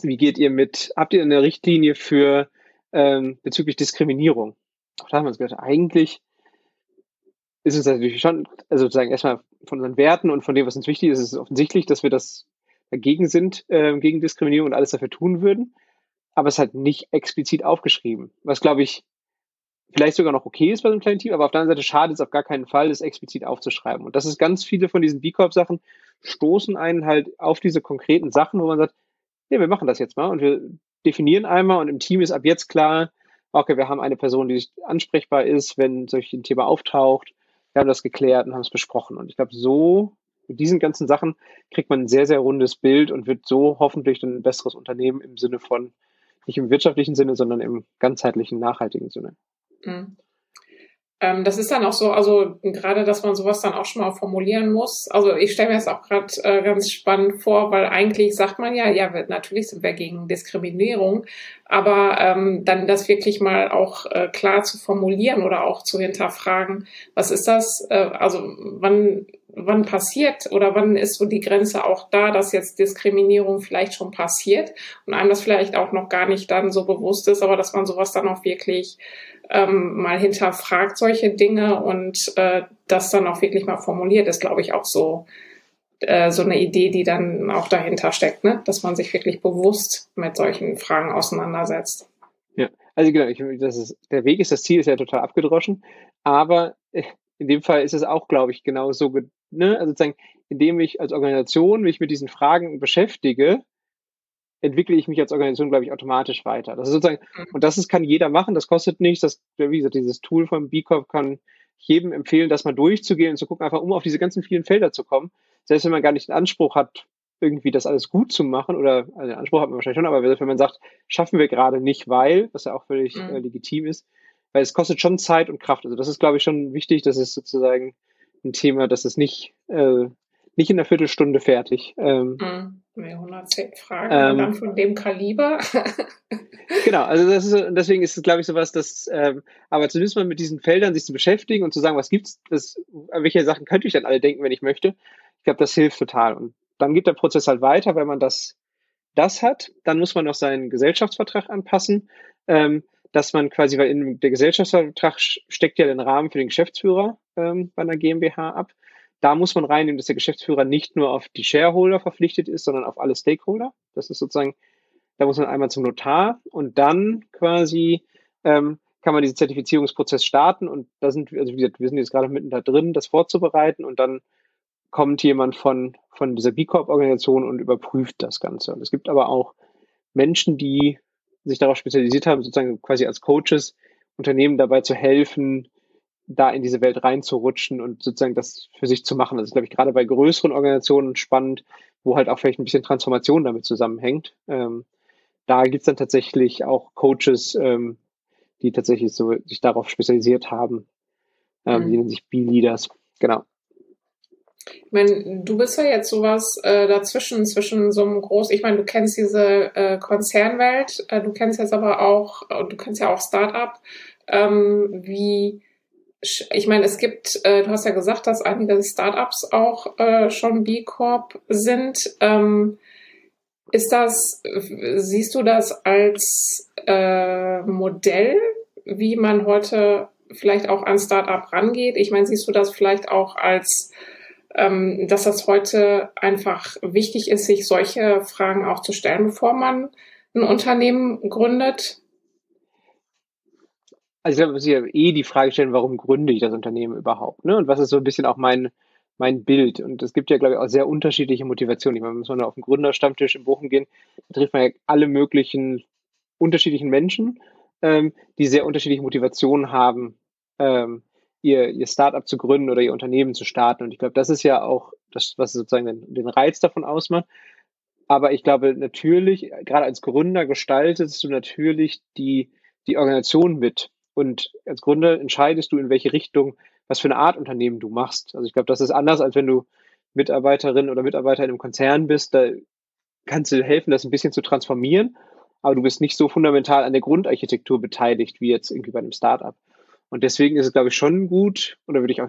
wie geht ihr mit, habt ihr eine Richtlinie für ähm, bezüglich Diskriminierung? Auch da haben wir uns gedacht, eigentlich ist es natürlich schon, also sozusagen erstmal von unseren Werten und von dem, was uns wichtig ist, ist es offensichtlich, dass wir das dagegen sind, äh, gegen Diskriminierung und alles dafür tun würden. Aber es ist halt nicht explizit aufgeschrieben. Was, glaube ich, vielleicht sogar noch okay ist bei so einem kleinen Team, aber auf der anderen Seite schadet es auf gar keinen Fall, das explizit aufzuschreiben. Und das ist ganz viele von diesen B Corp-Sachen stoßen einen halt auf diese konkreten Sachen, wo man sagt, ja, wir machen das jetzt mal und wir definieren einmal und im Team ist ab jetzt klar, okay, wir haben eine Person, die ansprechbar ist, wenn solch ein Thema auftaucht wir haben das geklärt und haben es besprochen. Und ich glaube, so mit diesen ganzen Sachen kriegt man ein sehr, sehr rundes Bild und wird so hoffentlich dann ein besseres Unternehmen im Sinne von, nicht im wirtschaftlichen Sinne, sondern im ganzheitlichen, nachhaltigen Sinne. Mhm. Ähm, das ist dann auch so, also gerade, dass man sowas dann auch schon mal formulieren muss. Also ich stelle mir das auch gerade äh, ganz spannend vor, weil eigentlich sagt man ja, ja, natürlich sind wir gegen Diskriminierung, aber ähm, dann das wirklich mal auch äh, klar zu formulieren oder auch zu hinterfragen, was ist das? Äh, also wann wann passiert oder wann ist so die Grenze auch da, dass jetzt Diskriminierung vielleicht schon passiert und einem das vielleicht auch noch gar nicht dann so bewusst ist, aber dass man sowas dann auch wirklich ähm, mal hinterfragt solche Dinge und äh, das dann auch wirklich mal formuliert, ist, glaube ich, auch so äh, so eine Idee, die dann auch dahinter steckt, ne? dass man sich wirklich bewusst mit solchen Fragen auseinandersetzt. Ja, also genau, ich, das ist, der Weg ist, das Ziel ist ja total abgedroschen, aber in dem Fall ist es auch, glaube ich, genau so ne, also sozusagen, indem ich als Organisation mich mit diesen Fragen beschäftige, entwickle ich mich als Organisation, glaube ich, automatisch weiter. Das ist sozusagen, mhm. und das ist, kann jeder machen, das kostet nichts. Das, wie gesagt, dieses Tool von B Corp kann jedem empfehlen, das mal durchzugehen und zu gucken, einfach um auf diese ganzen vielen Felder zu kommen. Selbst wenn man gar nicht den Anspruch hat, irgendwie das alles gut zu machen, oder also den Anspruch hat man wahrscheinlich schon, aber wenn man sagt, schaffen wir gerade nicht, weil, was ja auch völlig mhm. äh, legitim ist, weil es kostet schon Zeit und Kraft. Also das ist, glaube ich, schon wichtig, das ist sozusagen ein Thema, das ist nicht, äh, nicht in einer Viertelstunde fertig. Ähm, mhm. 110 Fragen ähm, dann von dem Kaliber. genau, also das ist, deswegen ist es, glaube ich, sowas, dass, ähm, aber zumindest mal mit diesen Feldern sich zu beschäftigen und zu sagen, was gibt's, das, welche Sachen könnte ich dann alle denken, wenn ich möchte. Ich glaube, das hilft total. Und dann geht der Prozess halt weiter, wenn man das, das hat. Dann muss man noch seinen Gesellschaftsvertrag anpassen, ähm, dass man quasi, weil in der Gesellschaftsvertrag steckt ja den Rahmen für den Geschäftsführer ähm, bei einer GmbH ab. Da muss man reinnehmen, dass der Geschäftsführer nicht nur auf die Shareholder verpflichtet ist, sondern auf alle Stakeholder. Das ist sozusagen, da muss man einmal zum Notar und dann quasi ähm, kann man diesen Zertifizierungsprozess starten und da sind wir, also wie gesagt, wir sind jetzt gerade mitten da drin, das vorzubereiten und dann kommt jemand von, von dieser B Corp-Organisation und überprüft das Ganze. Und es gibt aber auch Menschen, die sich darauf spezialisiert haben, sozusagen quasi als Coaches Unternehmen dabei zu helfen, da in diese Welt reinzurutschen und sozusagen das für sich zu machen. Das ist, glaube ich, gerade bei größeren Organisationen spannend, wo halt auch vielleicht ein bisschen Transformation damit zusammenhängt. Ähm, da gibt's dann tatsächlich auch Coaches, ähm, die tatsächlich so sich darauf spezialisiert haben. Ähm, mhm. Die nennen sich B-Leaders. Genau. Ich meine, du bist ja jetzt sowas äh, dazwischen, zwischen so einem groß, ich meine, du kennst diese äh, Konzernwelt, äh, du kennst jetzt aber auch, äh, du kennst ja auch Startup. Ähm, wie, ich meine, es gibt, äh, du hast ja gesagt, dass einige Startups auch äh, schon B Corp sind. Ähm, ist das, siehst du das als äh, Modell, wie man heute vielleicht auch an Startup rangeht? Ich meine, siehst du das vielleicht auch als ähm, dass das heute einfach wichtig ist, sich solche Fragen auch zu stellen, bevor man ein Unternehmen gründet? Also ich glaube, muss ja eh die Frage stellen, warum gründe ich das Unternehmen überhaupt? Ne? Und was ist so ein bisschen auch mein, mein Bild? Und es gibt ja, glaube ich, auch sehr unterschiedliche Motivationen. Ich meine, muss man auf den Gründerstammtisch in Bochum gehen, da trifft man ja alle möglichen unterschiedlichen Menschen, ähm, die sehr unterschiedliche Motivationen haben, ähm, ihr, ihr Startup zu gründen oder ihr Unternehmen zu starten. Und ich glaube, das ist ja auch das, was sozusagen den, den Reiz davon ausmacht. Aber ich glaube natürlich, gerade als Gründer gestaltest du natürlich die, die Organisation mit. Und als Gründer entscheidest du, in welche Richtung, was für eine Art Unternehmen du machst. Also ich glaube, das ist anders, als wenn du Mitarbeiterin oder Mitarbeiter in einem Konzern bist. Da kannst du helfen, das ein bisschen zu transformieren. Aber du bist nicht so fundamental an der Grundarchitektur beteiligt, wie jetzt irgendwie bei einem Startup. Und deswegen ist es, glaube ich, schon gut, oder würde ich auch,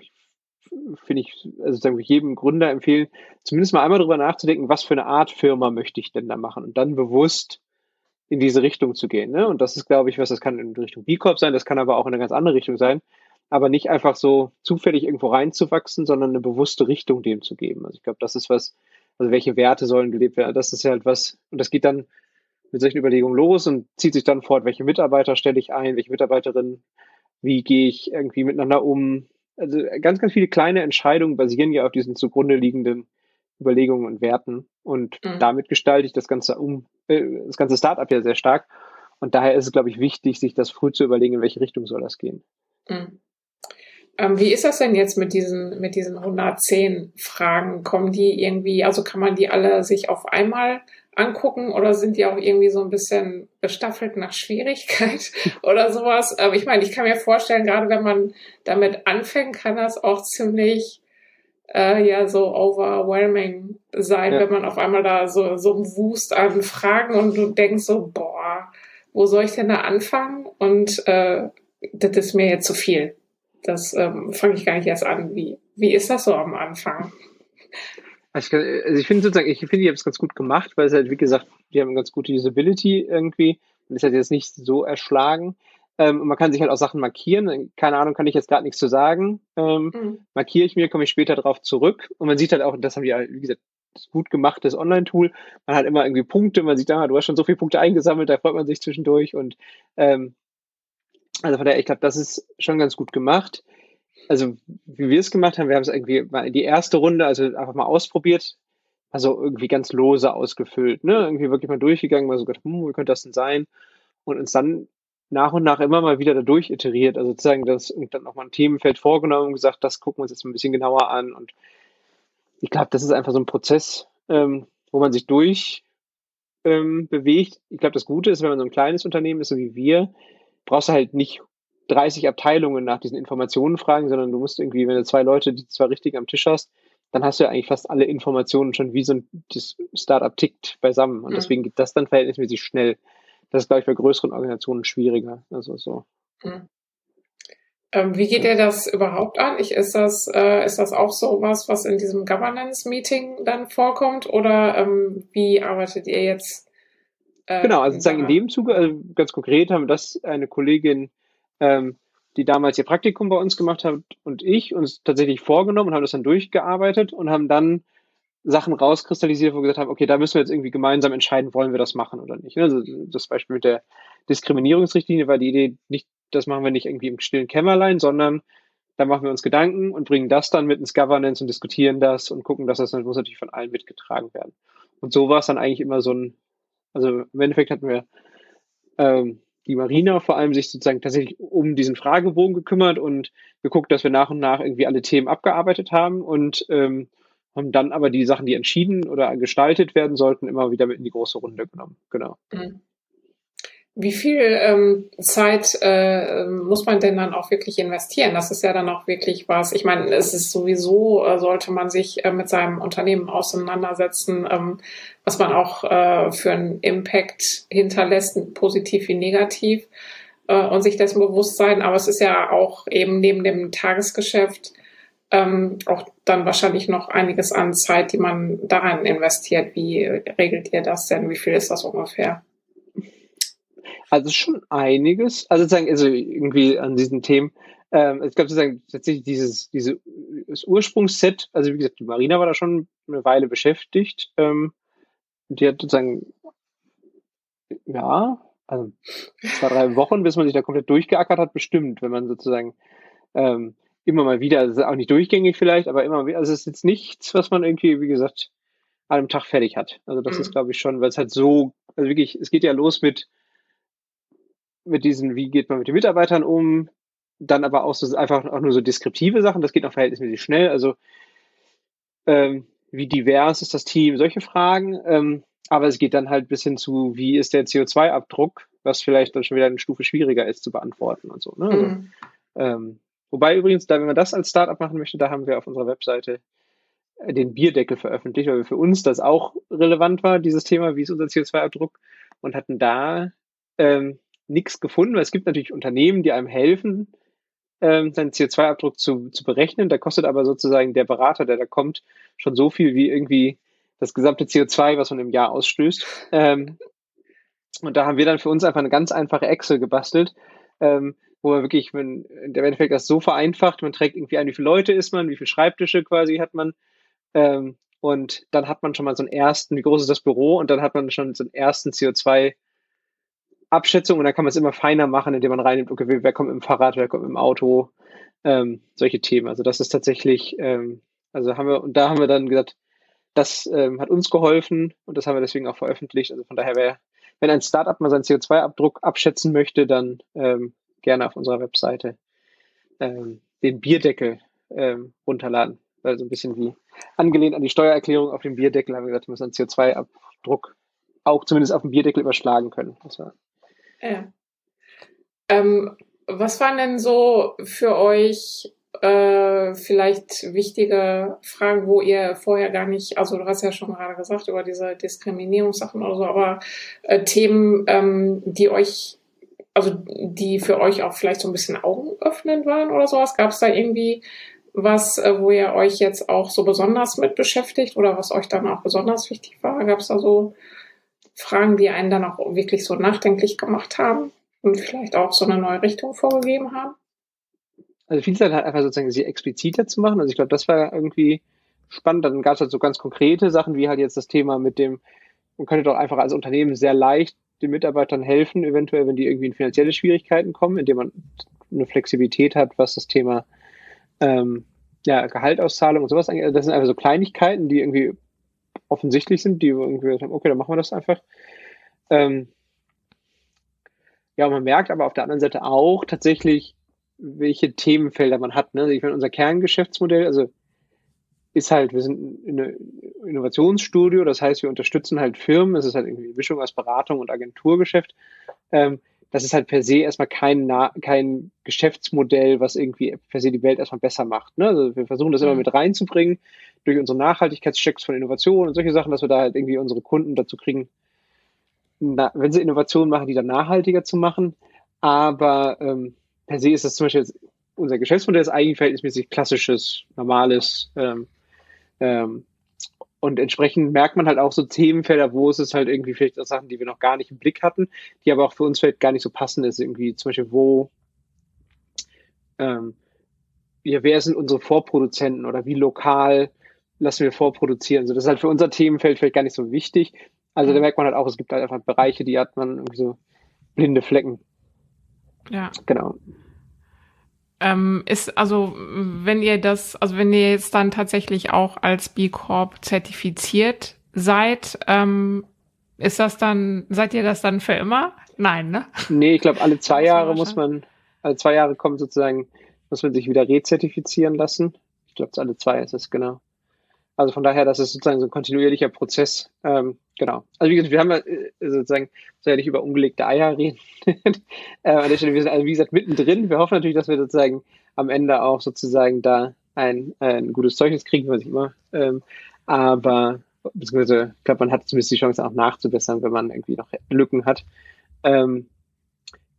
finde ich, also sagen wir jedem Gründer empfehlen, zumindest mal einmal darüber nachzudenken, was für eine Art Firma möchte ich denn da machen und dann bewusst in diese Richtung zu gehen. Ne? Und das ist, glaube ich, was, das kann in Richtung B Corp sein, das kann aber auch in eine ganz andere Richtung sein, aber nicht einfach so zufällig irgendwo reinzuwachsen, sondern eine bewusste Richtung dem zu geben. Also ich glaube, das ist was, also welche Werte sollen gelebt werden, das ist halt was, und das geht dann mit solchen Überlegungen los und zieht sich dann fort, welche Mitarbeiter stelle ich ein, welche Mitarbeiterinnen wie gehe ich irgendwie miteinander um. Also ganz, ganz viele kleine Entscheidungen basieren ja auf diesen zugrunde liegenden Überlegungen und Werten. Und mhm. damit gestalte ich das ganze um, äh, das ganze Startup ja sehr stark. Und daher ist es, glaube ich, wichtig, sich das früh zu überlegen, in welche Richtung soll das gehen. Mhm. Ähm, wie ist das denn jetzt mit diesen, mit diesen 110 Fragen? Kommen die irgendwie, also kann man die alle sich auf einmal angucken oder sind die auch irgendwie so ein bisschen gestaffelt nach Schwierigkeit oder sowas? Aber ich meine, ich kann mir vorstellen, gerade wenn man damit anfängt, kann das auch ziemlich äh, ja so overwhelming sein, ja. wenn man auf einmal da so so ein Wust an Fragen und du denkst so, boah, wo soll ich denn da anfangen? Und äh, das ist mir jetzt zu viel. Das ähm, fange ich gar nicht erst an. Wie, wie ist das so am Anfang? Also ich, also ich finde sozusagen, ich finde, die haben es ganz gut gemacht, weil es halt, wie gesagt, die haben eine ganz gute Usability irgendwie und ist halt jetzt nicht so erschlagen. Ähm, und man kann sich halt auch Sachen markieren. Keine Ahnung, kann ich jetzt gerade nichts zu sagen. Ähm, mhm. Markiere ich mir, komme ich später darauf zurück. Und man sieht halt auch, das haben die, wie gesagt, gut gemachtes Online-Tool. Man hat immer irgendwie Punkte, man sieht, ah, du hast schon so viele Punkte eingesammelt, da freut man sich zwischendurch. Und ähm, also von daher, ich glaube, das ist schon ganz gut gemacht. Also wie wir es gemacht haben, wir haben es irgendwie mal die erste Runde, also einfach mal ausprobiert, also irgendwie ganz lose ausgefüllt, ne? Irgendwie wirklich mal durchgegangen, mal so gedacht, hm, wie könnte das denn sein? Und uns dann nach und nach immer mal wieder dadurch iteriert, also sozusagen das und dann auch mal ein Themenfeld vorgenommen und gesagt, das gucken wir uns jetzt ein bisschen genauer an. Und ich glaube, das ist einfach so ein Prozess, ähm, wo man sich durch ähm, bewegt. Ich glaube, das Gute ist, wenn man so ein kleines Unternehmen ist, so wie wir, brauchst du halt nicht 30 Abteilungen nach diesen Informationen fragen, sondern du musst irgendwie, wenn du zwei Leute, die zwar richtig am Tisch hast, dann hast du ja eigentlich fast alle Informationen schon, wie so ein das Startup tickt, beisammen. Und mhm. deswegen geht das dann verhältnismäßig schnell. Das ist, glaube ich, bei größeren Organisationen schwieriger. Also so. Mhm. Ähm, wie geht ihr das überhaupt an? Ich, ist, das, äh, ist das auch so was, was in diesem Governance-Meeting dann vorkommt? Oder ähm, wie arbeitet ihr jetzt? Äh, genau, also sozusagen in dem Zuge, also ganz konkret haben das eine Kollegin, ähm, die damals ihr Praktikum bei uns gemacht hat und ich uns tatsächlich vorgenommen und haben das dann durchgearbeitet und haben dann Sachen rauskristallisiert, wo wir gesagt haben, okay, da müssen wir jetzt irgendwie gemeinsam entscheiden, wollen wir das machen oder nicht. Also das Beispiel mit der Diskriminierungsrichtlinie war die Idee, nicht das machen wir nicht irgendwie im stillen Kämmerlein, sondern da machen wir uns Gedanken und bringen das dann mit ins Governance und diskutieren das und gucken, dass das dann muss natürlich von allen mitgetragen werden. Und so war es dann eigentlich immer so ein, also im Endeffekt hatten wir ähm, die Marina vor allem sich sozusagen tatsächlich um diesen Fragebogen gekümmert und geguckt, dass wir nach und nach irgendwie alle Themen abgearbeitet haben und ähm, haben dann aber die Sachen, die entschieden oder gestaltet werden sollten, immer wieder mit in die große Runde genommen. Genau. Mhm. Wie viel ähm, Zeit äh, muss man denn dann auch wirklich investieren? Das ist ja dann auch wirklich was. Ich meine, es ist sowieso, äh, sollte man sich äh, mit seinem Unternehmen auseinandersetzen, ähm, was man auch äh, für einen Impact hinterlässt, positiv wie negativ, äh, und sich dessen bewusst sein. Aber es ist ja auch eben neben dem Tagesgeschäft ähm, auch dann wahrscheinlich noch einiges an Zeit, die man daran investiert. Wie regelt ihr das denn? Wie viel ist das ungefähr? Also schon einiges. Also sozusagen, also irgendwie an diesen Themen. Ähm, ich glaube sozusagen tatsächlich dieses, dieses Ursprungsset, also wie gesagt, die Marina war da schon eine Weile beschäftigt. Ähm, die hat sozusagen, ja, also zwei, drei Wochen, bis man sich da komplett durchgeackert hat, bestimmt, wenn man sozusagen ähm, immer mal wieder, also auch nicht durchgängig vielleicht, aber immer wieder, also es ist jetzt nichts, was man irgendwie, wie gesagt, an einem Tag fertig hat. Also das mhm. ist, glaube ich, schon, weil es halt so, also wirklich, es geht ja los mit mit diesen, wie geht man mit den Mitarbeitern um, dann aber auch so einfach auch nur so deskriptive Sachen, das geht noch verhältnismäßig schnell, also ähm, wie divers ist das Team, solche Fragen, ähm, aber es geht dann halt bis hin zu, wie ist der CO2-Abdruck, was vielleicht dann schon wieder eine Stufe schwieriger ist zu beantworten und so. Ne? Also, mhm. ähm, wobei übrigens, da wenn man das als Startup machen möchte, da haben wir auf unserer Webseite den Bierdeckel veröffentlicht, weil für uns das auch relevant war, dieses Thema, wie ist unser CO2-Abdruck und hatten da ähm, nichts gefunden, weil es gibt natürlich Unternehmen, die einem helfen, ähm, seinen CO2-Abdruck zu, zu berechnen. Da kostet aber sozusagen der Berater, der da kommt, schon so viel wie irgendwie das gesamte CO2, was man im Jahr ausstößt. Ähm, und da haben wir dann für uns einfach eine ganz einfache Excel gebastelt, ähm, wo man wirklich, man, der Endeffekt das so vereinfacht, man trägt irgendwie ein, wie viele Leute ist man, wie viele Schreibtische quasi hat man. Ähm, und dann hat man schon mal so einen ersten, wie groß ist das Büro? Und dann hat man schon so einen ersten CO2 Abschätzung und dann kann man es immer feiner machen, indem man reinnimmt, okay, wer kommt im Fahrrad, wer kommt im Auto, ähm, solche Themen. Also das ist tatsächlich, ähm, also haben wir, und da haben wir dann gesagt, das ähm, hat uns geholfen und das haben wir deswegen auch veröffentlicht. Also von daher, wer, wenn ein Startup mal seinen CO2-Abdruck abschätzen möchte, dann ähm, gerne auf unserer Webseite ähm, den Bierdeckel ähm, runterladen. Also ein bisschen wie angelehnt an die Steuererklärung auf dem Bierdeckel haben wir gesagt, wir müssen einen CO2-Abdruck auch zumindest auf dem Bierdeckel überschlagen können. Das war ja. Ähm, was waren denn so für euch äh, vielleicht wichtige Fragen, wo ihr vorher gar nicht, also du hast ja schon gerade gesagt über diese Diskriminierungssachen oder so, aber äh, Themen, ähm, die euch, also die für euch auch vielleicht so ein bisschen augenöffnend waren oder sowas? Gab es da irgendwie was, äh, wo ihr euch jetzt auch so besonders mit beschäftigt oder was euch dann auch besonders wichtig war? Gab es da so Fragen, die einen dann auch wirklich so nachdenklich gemacht haben und vielleicht auch so eine neue Richtung vorgegeben haben? Also viel Zeit halt einfach sozusagen sie expliziter zu machen. Also ich glaube, das war irgendwie spannend. Dann gab es halt so ganz konkrete Sachen, wie halt jetzt das Thema mit dem, man könnte doch einfach als Unternehmen sehr leicht den Mitarbeitern helfen, eventuell, wenn die irgendwie in finanzielle Schwierigkeiten kommen, indem man eine Flexibilität hat, was das Thema ähm, ja, Gehaltauszahlung und sowas. Also das sind einfach so Kleinigkeiten, die irgendwie offensichtlich sind, die irgendwie sagen, okay, dann machen wir das einfach. Ähm, ja, man merkt aber auf der anderen Seite auch tatsächlich, welche Themenfelder man hat. Ne? Ich meine, unser Kerngeschäftsmodell, also ist halt, wir sind ein Innovationsstudio, das heißt, wir unterstützen halt Firmen, es ist halt irgendwie eine Mischung aus Beratung und Agenturgeschäft. Ähm, das ist halt per se erstmal kein, kein Geschäftsmodell, was irgendwie per se die Welt erstmal besser macht. Ne? Also wir versuchen das immer mit reinzubringen durch unsere Nachhaltigkeitschecks von Innovationen und solche Sachen, dass wir da halt irgendwie unsere Kunden dazu kriegen, na, wenn sie Innovationen machen, die dann nachhaltiger zu machen. Aber ähm, per se ist das zum Beispiel jetzt, unser Geschäftsmodell ist eigentlich verhältnismäßig klassisches, normales ähm, ähm, und entsprechend merkt man halt auch so Themenfelder, wo es ist halt irgendwie vielleicht auch Sachen, die wir noch gar nicht im Blick hatten, die aber auch für uns vielleicht gar nicht so passend ist. Irgendwie zum Beispiel, wo, ähm, ja, wer sind unsere Vorproduzenten oder wie lokal lassen wir vorproduzieren? Also das ist halt für unser Themenfeld vielleicht gar nicht so wichtig. Also da mhm. merkt man halt auch, es gibt halt einfach Bereiche, die hat man irgendwie so blinde Flecken. Ja. Genau. Ähm, ist also, wenn ihr das, also wenn ihr jetzt dann tatsächlich auch als B Corp zertifiziert seid, ähm, ist das dann, seid ihr das dann für immer? Nein, ne? Nee, ich glaube, alle zwei Jahre muss man, alle zwei Jahre kommt sozusagen, muss man sich wieder rezertifizieren lassen. Ich glaube, alle zwei ist es, genau. Also von daher, das ist sozusagen so ein kontinuierlicher Prozess. Ähm, genau. Also wie gesagt, wir haben ja äh, sozusagen, soll ja nicht über ungelegte Eier reden. äh, an der Stelle, wir sind also wie gesagt mittendrin. Wir hoffen natürlich, dass wir sozusagen am Ende auch sozusagen da ein, ein gutes Zeugnis kriegen, was ich immer. Ähm, aber beziehungsweise, ich glaube, man hat zumindest die Chance auch nachzubessern, wenn man irgendwie noch Lücken hat. Ähm,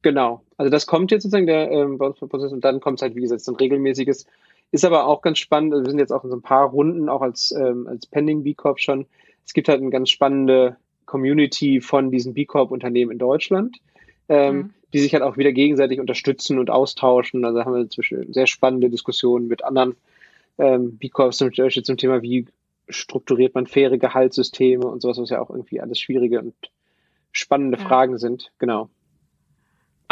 genau. Also das kommt jetzt sozusagen der ähm, bei uns Prozess und dann kommt es halt, wie gesagt, so ein regelmäßiges ist aber auch ganz spannend. Also wir sind jetzt auch in so ein paar Runden, auch als, ähm, als Pending B Corp schon. Es gibt halt eine ganz spannende Community von diesen B Corp Unternehmen in Deutschland, ähm, mhm. die sich halt auch wieder gegenseitig unterstützen und austauschen. Also haben wir inzwischen sehr spannende Diskussionen mit anderen ähm, B Corps zum Beispiel zum Thema, wie strukturiert man faire Gehaltssysteme und sowas, was ja auch irgendwie alles schwierige und spannende ja. Fragen sind. Genau.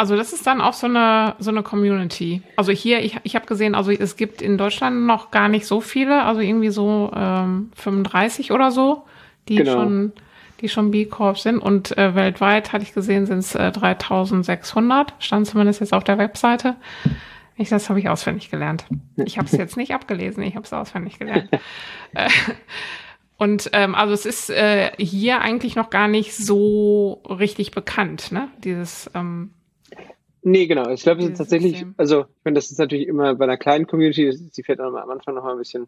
Also das ist dann auch so eine so eine Community. Also hier, ich, ich habe gesehen, also es gibt in Deutschland noch gar nicht so viele, also irgendwie so ähm, 35 oder so, die genau. schon die schon B Corp sind und äh, weltweit hatte ich gesehen sind es äh, 3600, stand zumindest jetzt auf der Webseite. Ich, das habe ich auswendig gelernt. Ich habe es jetzt nicht abgelesen, ich habe es auswendig gelernt. Äh, und ähm, also es ist äh, hier eigentlich noch gar nicht so richtig bekannt, ne? Dieses ähm, Nee, genau. Ich glaube, es ist tatsächlich, System. also, ich meine, das ist natürlich immer bei einer kleinen Community, sie fällt am Anfang noch mal ein bisschen,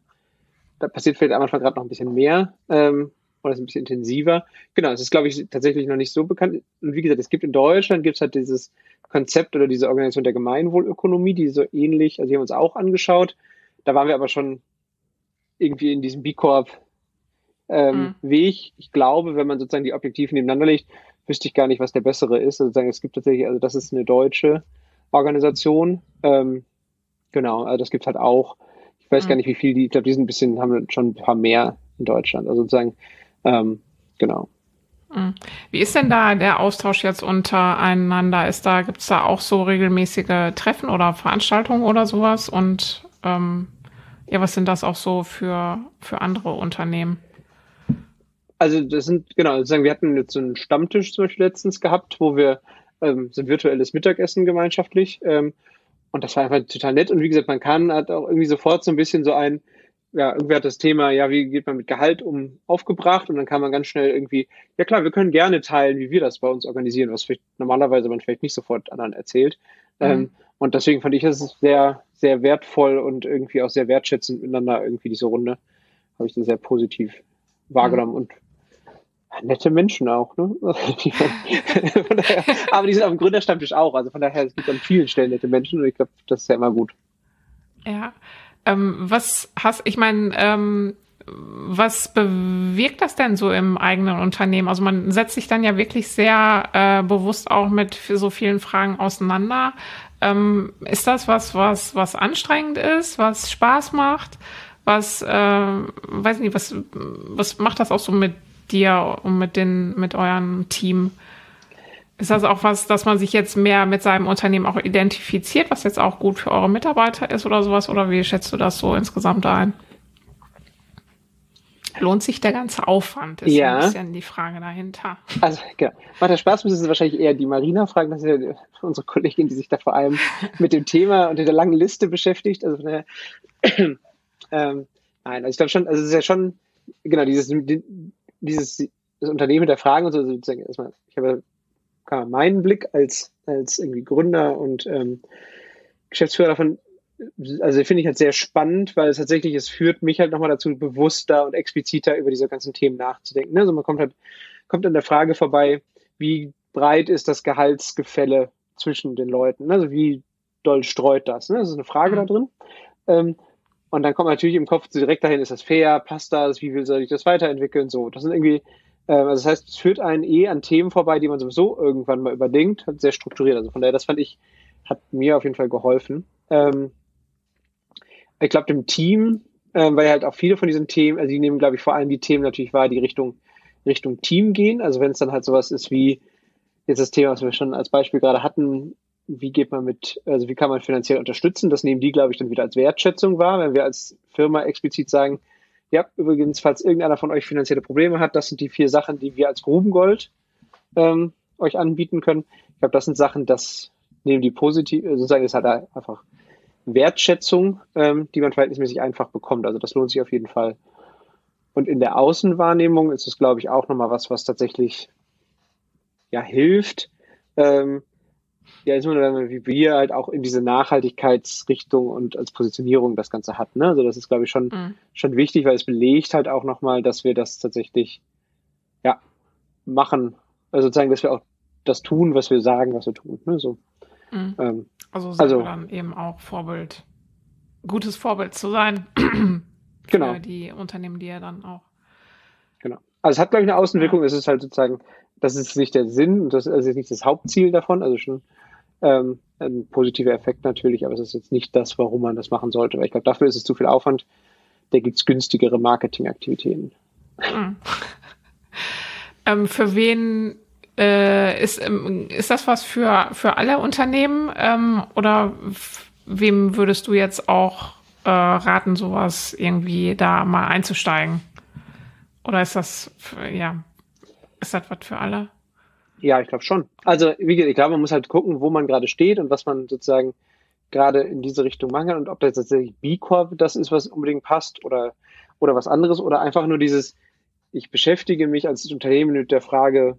da passiert vielleicht am Anfang gerade noch ein bisschen mehr, ähm, oder ist ein bisschen intensiver. Genau, es ist, glaube ich, tatsächlich noch nicht so bekannt. Und wie gesagt, es gibt in Deutschland, gibt es halt dieses Konzept oder diese Organisation der Gemeinwohlökonomie, die so ähnlich, also die haben uns auch angeschaut. Da waren wir aber schon irgendwie in diesem B Corp ähm, mhm. Weg. Ich glaube, wenn man sozusagen die objektiv nebeneinander legt, wüsste ich gar nicht, was der bessere ist. Also sagen, es gibt tatsächlich, also das ist eine deutsche Organisation. Ähm, genau, also das gibt halt auch. Ich weiß mhm. gar nicht, wie viel die, ich glaube, die sind ein bisschen, haben schon ein paar mehr in Deutschland. Also sozusagen, ähm, genau. Mhm. Wie ist denn da der Austausch jetzt untereinander? Ist da, gibt es da auch so regelmäßige Treffen oder Veranstaltungen oder sowas? Und ähm, ja, was sind das auch so für, für andere Unternehmen? Also das sind, genau, sozusagen, wir hatten jetzt so einen Stammtisch zum Beispiel letztens gehabt, wo wir ähm, so ein virtuelles Mittagessen gemeinschaftlich ähm, und das war einfach total nett. Und wie gesagt, man kann hat auch irgendwie sofort so ein bisschen so ein, ja, irgendwie hat das Thema, ja, wie geht man mit Gehalt um, aufgebracht und dann kann man ganz schnell irgendwie, ja klar, wir können gerne teilen, wie wir das bei uns organisieren, was vielleicht normalerweise man vielleicht nicht sofort anderen erzählt. Mhm. Ähm, und deswegen fand ich das sehr, sehr wertvoll und irgendwie auch sehr wertschätzend miteinander irgendwie diese Runde. Habe ich das sehr positiv wahrgenommen mhm. und nette Menschen auch, ne? daher, aber die sind auf dem Gründerstammtisch auch. Also von daher, es gibt an vielen Stellen nette Menschen und ich glaube, das ist ja immer gut. Ja. Ähm, was hast, ich meine, ähm, was bewirkt das denn so im eigenen Unternehmen? Also man setzt sich dann ja wirklich sehr äh, bewusst auch mit so vielen Fragen auseinander. Ähm, ist das was, was, was anstrengend ist, was Spaß macht? Was, äh, weiß nicht, was, was macht das auch so mit dir und mit den, mit eurem Team? Ist das auch was, dass man sich jetzt mehr mit seinem Unternehmen auch identifiziert, was jetzt auch gut für eure Mitarbeiter ist oder sowas? Oder wie schätzt du das so insgesamt ein? Lohnt sich der ganze Aufwand? Ist ja. ein bisschen die Frage dahinter. Also, genau. Macht der Spaß, müssen Sie wahrscheinlich eher die Marina fragen. Das ist ja unsere Kollegin, die sich da vor allem mit dem Thema und der langen Liste beschäftigt. Also, äh, ähm, nein, also ich glaube schon, also es ist ja schon, genau, dieses, dieses das Unternehmen hinterfragen und so, sozusagen erstmal, ich habe kann meinen Blick als, als irgendwie Gründer und ähm, Geschäftsführer davon, also finde ich halt sehr spannend, weil es tatsächlich, es führt mich halt nochmal dazu, bewusster und expliziter über diese ganzen Themen nachzudenken. Also man kommt halt, kommt an der Frage vorbei, wie breit ist das Gehaltsgefälle zwischen den Leuten? Also wie doll streut das? Das ist eine Frage da mhm. drin. Ähm, und dann kommt natürlich im Kopf direkt dahin, ist das fair, passt das, wie will soll ich das weiterentwickeln? So, das sind irgendwie ähm, also das heißt, es führt einen eh an Themen vorbei, die man sowieso irgendwann mal überdenkt, sehr strukturiert. Also von daher, das fand ich, hat mir auf jeden Fall geholfen. Ähm, ich glaube, dem Team, ähm, weil halt auch viele von diesen Themen, also die nehmen, glaube ich, vor allem die Themen natürlich wahr, die Richtung, Richtung Team gehen. Also wenn es dann halt sowas ist wie jetzt das Thema, was wir schon als Beispiel gerade hatten, wie geht man mit, also wie kann man finanziell unterstützen, das nehmen die, glaube ich, dann wieder als Wertschätzung wahr, wenn wir als Firma explizit sagen, ja, übrigens, falls irgendeiner von euch finanzielle Probleme hat, das sind die vier Sachen, die wir als Grubengold ähm, euch anbieten können. Ich glaube, das sind Sachen, das nehmen die positiv, äh, sozusagen ist halt einfach Wertschätzung, ähm, die man verhältnismäßig einfach bekommt. Also das lohnt sich auf jeden Fall. Und in der Außenwahrnehmung ist es, glaube ich, auch nochmal was, was tatsächlich ja hilft, ähm, ja, insbesondere wie wir halt auch in diese Nachhaltigkeitsrichtung und als Positionierung das Ganze hat. Ne? Also das ist, glaube ich, schon, mhm. schon wichtig, weil es belegt halt auch nochmal, dass wir das tatsächlich ja, machen. Also sozusagen, dass wir auch das tun, was wir sagen, was wir tun. Ne? So. Mhm. Ähm, also, also dann eben auch Vorbild, gutes Vorbild zu sein genau. für die Unternehmen, die ja dann auch. Genau. Also es hat, glaube ich, eine Außenwirkung. Ja. Es ist halt sozusagen, das ist nicht der Sinn, das ist nicht das Hauptziel davon. Also schon ähm, ein positiver Effekt natürlich, aber es ist jetzt nicht das, warum man das machen sollte, weil ich glaube, dafür ist es zu viel Aufwand. Da gibt es günstigere Marketingaktivitäten. Mhm. ähm, für wen äh, ist, ähm, ist das was für, für alle Unternehmen ähm, oder wem würdest du jetzt auch äh, raten, sowas irgendwie da mal einzusteigen? Oder ist das, ja, ist das was für alle? Ja, ich glaube schon. Also, wie gesagt, ich glaube, man muss halt gucken, wo man gerade steht und was man sozusagen gerade in diese Richtung machen kann und ob das tatsächlich B Corp das ist, was unbedingt passt oder, oder was anderes oder einfach nur dieses, ich beschäftige mich als Unternehmen mit der Frage,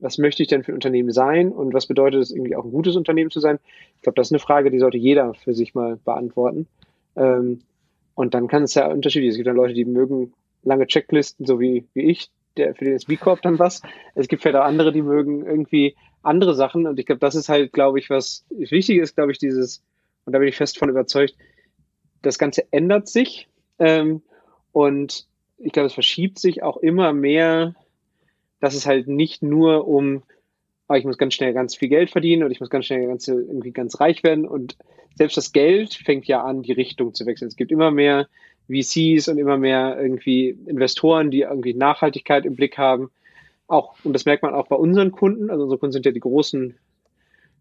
was möchte ich denn für ein Unternehmen sein und was bedeutet es irgendwie auch ein gutes Unternehmen zu sein? Ich glaube, das ist eine Frage, die sollte jeder für sich mal beantworten. Ähm, und dann kann es ja unterschiedlich. Es gibt dann Leute, die mögen lange Checklisten, so wie, wie ich, der, für den ist B-Corp dann was. Es gibt vielleicht auch andere, die mögen irgendwie andere Sachen. Und ich glaube, das ist halt, glaube ich, was wichtig ist, glaube ich, dieses, und da bin ich fest von überzeugt, das Ganze ändert sich. Ähm, und ich glaube, es verschiebt sich auch immer mehr, dass es halt nicht nur um, oh, ich muss ganz schnell ganz viel Geld verdienen und ich muss ganz schnell ganz, irgendwie ganz reich werden. Und selbst das Geld fängt ja an, die Richtung zu wechseln. Es gibt immer mehr VCs und immer mehr irgendwie Investoren, die irgendwie Nachhaltigkeit im Blick haben. Auch, und das merkt man auch bei unseren Kunden. Also unsere Kunden sind ja die großen,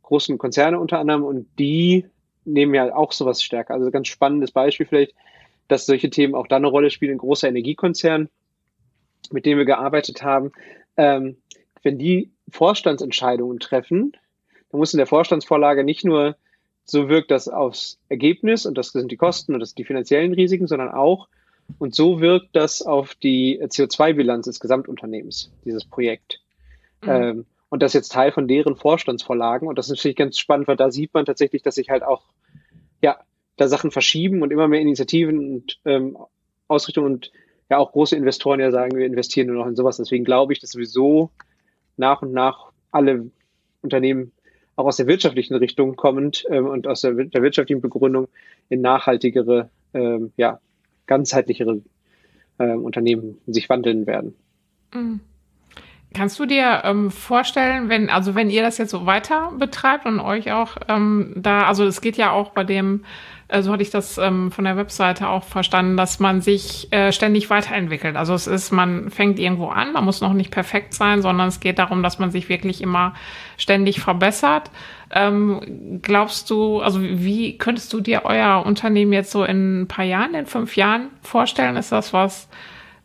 großen Konzerne unter anderem und die nehmen ja auch sowas stärker. Also ganz spannendes Beispiel vielleicht, dass solche Themen auch da eine Rolle spielen in großer Energiekonzern, mit dem wir gearbeitet haben. Ähm, wenn die Vorstandsentscheidungen treffen, dann muss in der Vorstandsvorlage nicht nur so wirkt das aufs Ergebnis und das sind die Kosten und das sind die finanziellen Risiken, sondern auch und so wirkt das auf die CO2-Bilanz des Gesamtunternehmens, dieses Projekt. Mhm. Ähm, und das ist jetzt Teil von deren Vorstandsvorlagen. Und das ist natürlich ganz spannend, weil da sieht man tatsächlich, dass sich halt auch, ja, da Sachen verschieben und immer mehr Initiativen und ähm, Ausrichtungen und ja auch große Investoren ja sagen, wir investieren nur noch in sowas. Deswegen glaube ich, dass sowieso nach und nach alle Unternehmen auch aus der wirtschaftlichen Richtung kommend ähm, und aus der, der, wirtschaftlichen Begründung in nachhaltigere, ähm, ja, ganzheitlichere ähm, Unternehmen sich wandeln werden. Mhm. Kannst du dir ähm, vorstellen, wenn, also wenn ihr das jetzt so weiter betreibt und euch auch ähm, da, also es geht ja auch bei dem äh, so hatte ich das ähm, von der Webseite auch verstanden, dass man sich äh, ständig weiterentwickelt. Also es ist, man fängt irgendwo an, man muss noch nicht perfekt sein, sondern es geht darum, dass man sich wirklich immer ständig verbessert. Ähm, glaubst du, also wie könntest du dir euer Unternehmen jetzt so in ein paar Jahren, in fünf Jahren vorstellen? Ist das was,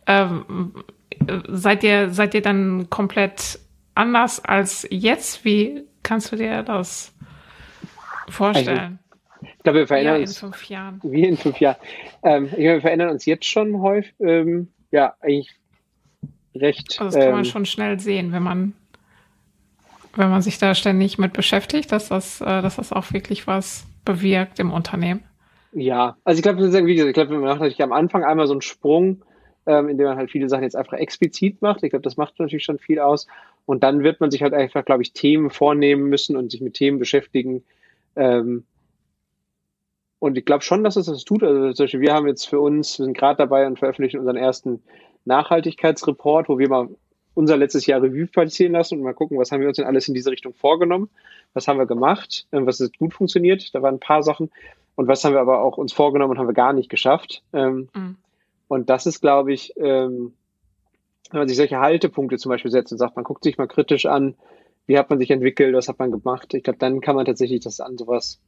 ähm, seid ihr, seid ihr dann komplett anders als jetzt? Wie kannst du dir das vorstellen? Ich glaube, wir verändern ja, uns. fünf Jahren. Wie in fünf Jahren. Ähm, ich glaube, wir verändern uns jetzt schon häufig, ähm, ja, eigentlich recht. Also das kann ähm, man schon schnell sehen, wenn man, wenn man sich da ständig mit beschäftigt, dass das, äh, dass das auch wirklich was bewirkt im Unternehmen. Ja, also ich glaube, wie gesagt, ich glaube, man macht natürlich am Anfang einmal so einen Sprung, ähm, indem man halt viele Sachen jetzt einfach explizit macht. Ich glaube, das macht natürlich schon viel aus. Und dann wird man sich halt einfach, glaube ich, Themen vornehmen müssen und sich mit Themen beschäftigen. Ähm, und ich glaube schon, dass es das tut. Also zum Beispiel, wir haben jetzt für uns, wir sind gerade dabei und veröffentlichen unseren ersten Nachhaltigkeitsreport, wo wir mal unser letztes Jahr Revue passieren lassen und mal gucken, was haben wir uns denn alles in diese Richtung vorgenommen, was haben wir gemacht, ähm, was ist gut funktioniert, da waren ein paar Sachen und was haben wir aber auch uns vorgenommen und haben wir gar nicht geschafft. Ähm, mhm. Und das ist, glaube ich, ähm, wenn man sich solche Haltepunkte zum Beispiel setzt und sagt, man guckt sich mal kritisch an, wie hat man sich entwickelt, was hat man gemacht, ich glaube, dann kann man tatsächlich das an sowas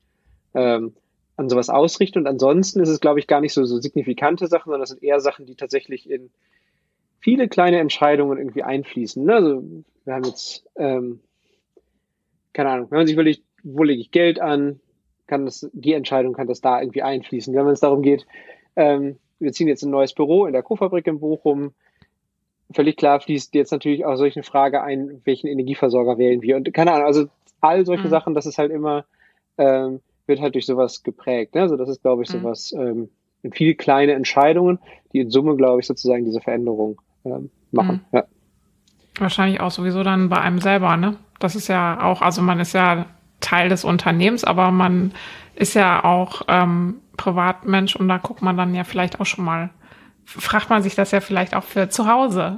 ähm, an sowas ausrichten. Und ansonsten ist es, glaube ich, gar nicht so, so signifikante Sachen, sondern das sind eher Sachen, die tatsächlich in viele kleine Entscheidungen irgendwie einfließen. Ne? Also wir haben jetzt, ähm, keine Ahnung, wenn man sich überlegt, wo lege ich Geld an, kann das, die Entscheidung kann das da irgendwie einfließen. Wenn es darum geht, ähm, wir ziehen jetzt ein neues Büro in der Co-Fabrik in Bochum, völlig klar fließt jetzt natürlich auch solche Frage ein, welchen Energieversorger wählen wir. Und keine Ahnung, also all solche mhm. Sachen, das ist halt immer, ähm, wird halt durch sowas geprägt. Ne? Also das ist, glaube ich, mhm. sowas, ähm, viele kleine Entscheidungen, die in Summe, glaube ich, sozusagen diese Veränderung ähm, machen. Mhm. Ja. Wahrscheinlich auch sowieso dann bei einem selber, ne? Das ist ja auch, also man ist ja Teil des Unternehmens, aber man ist ja auch ähm, Privatmensch und da guckt man dann ja vielleicht auch schon mal, fragt man sich das ja vielleicht auch für zu Hause.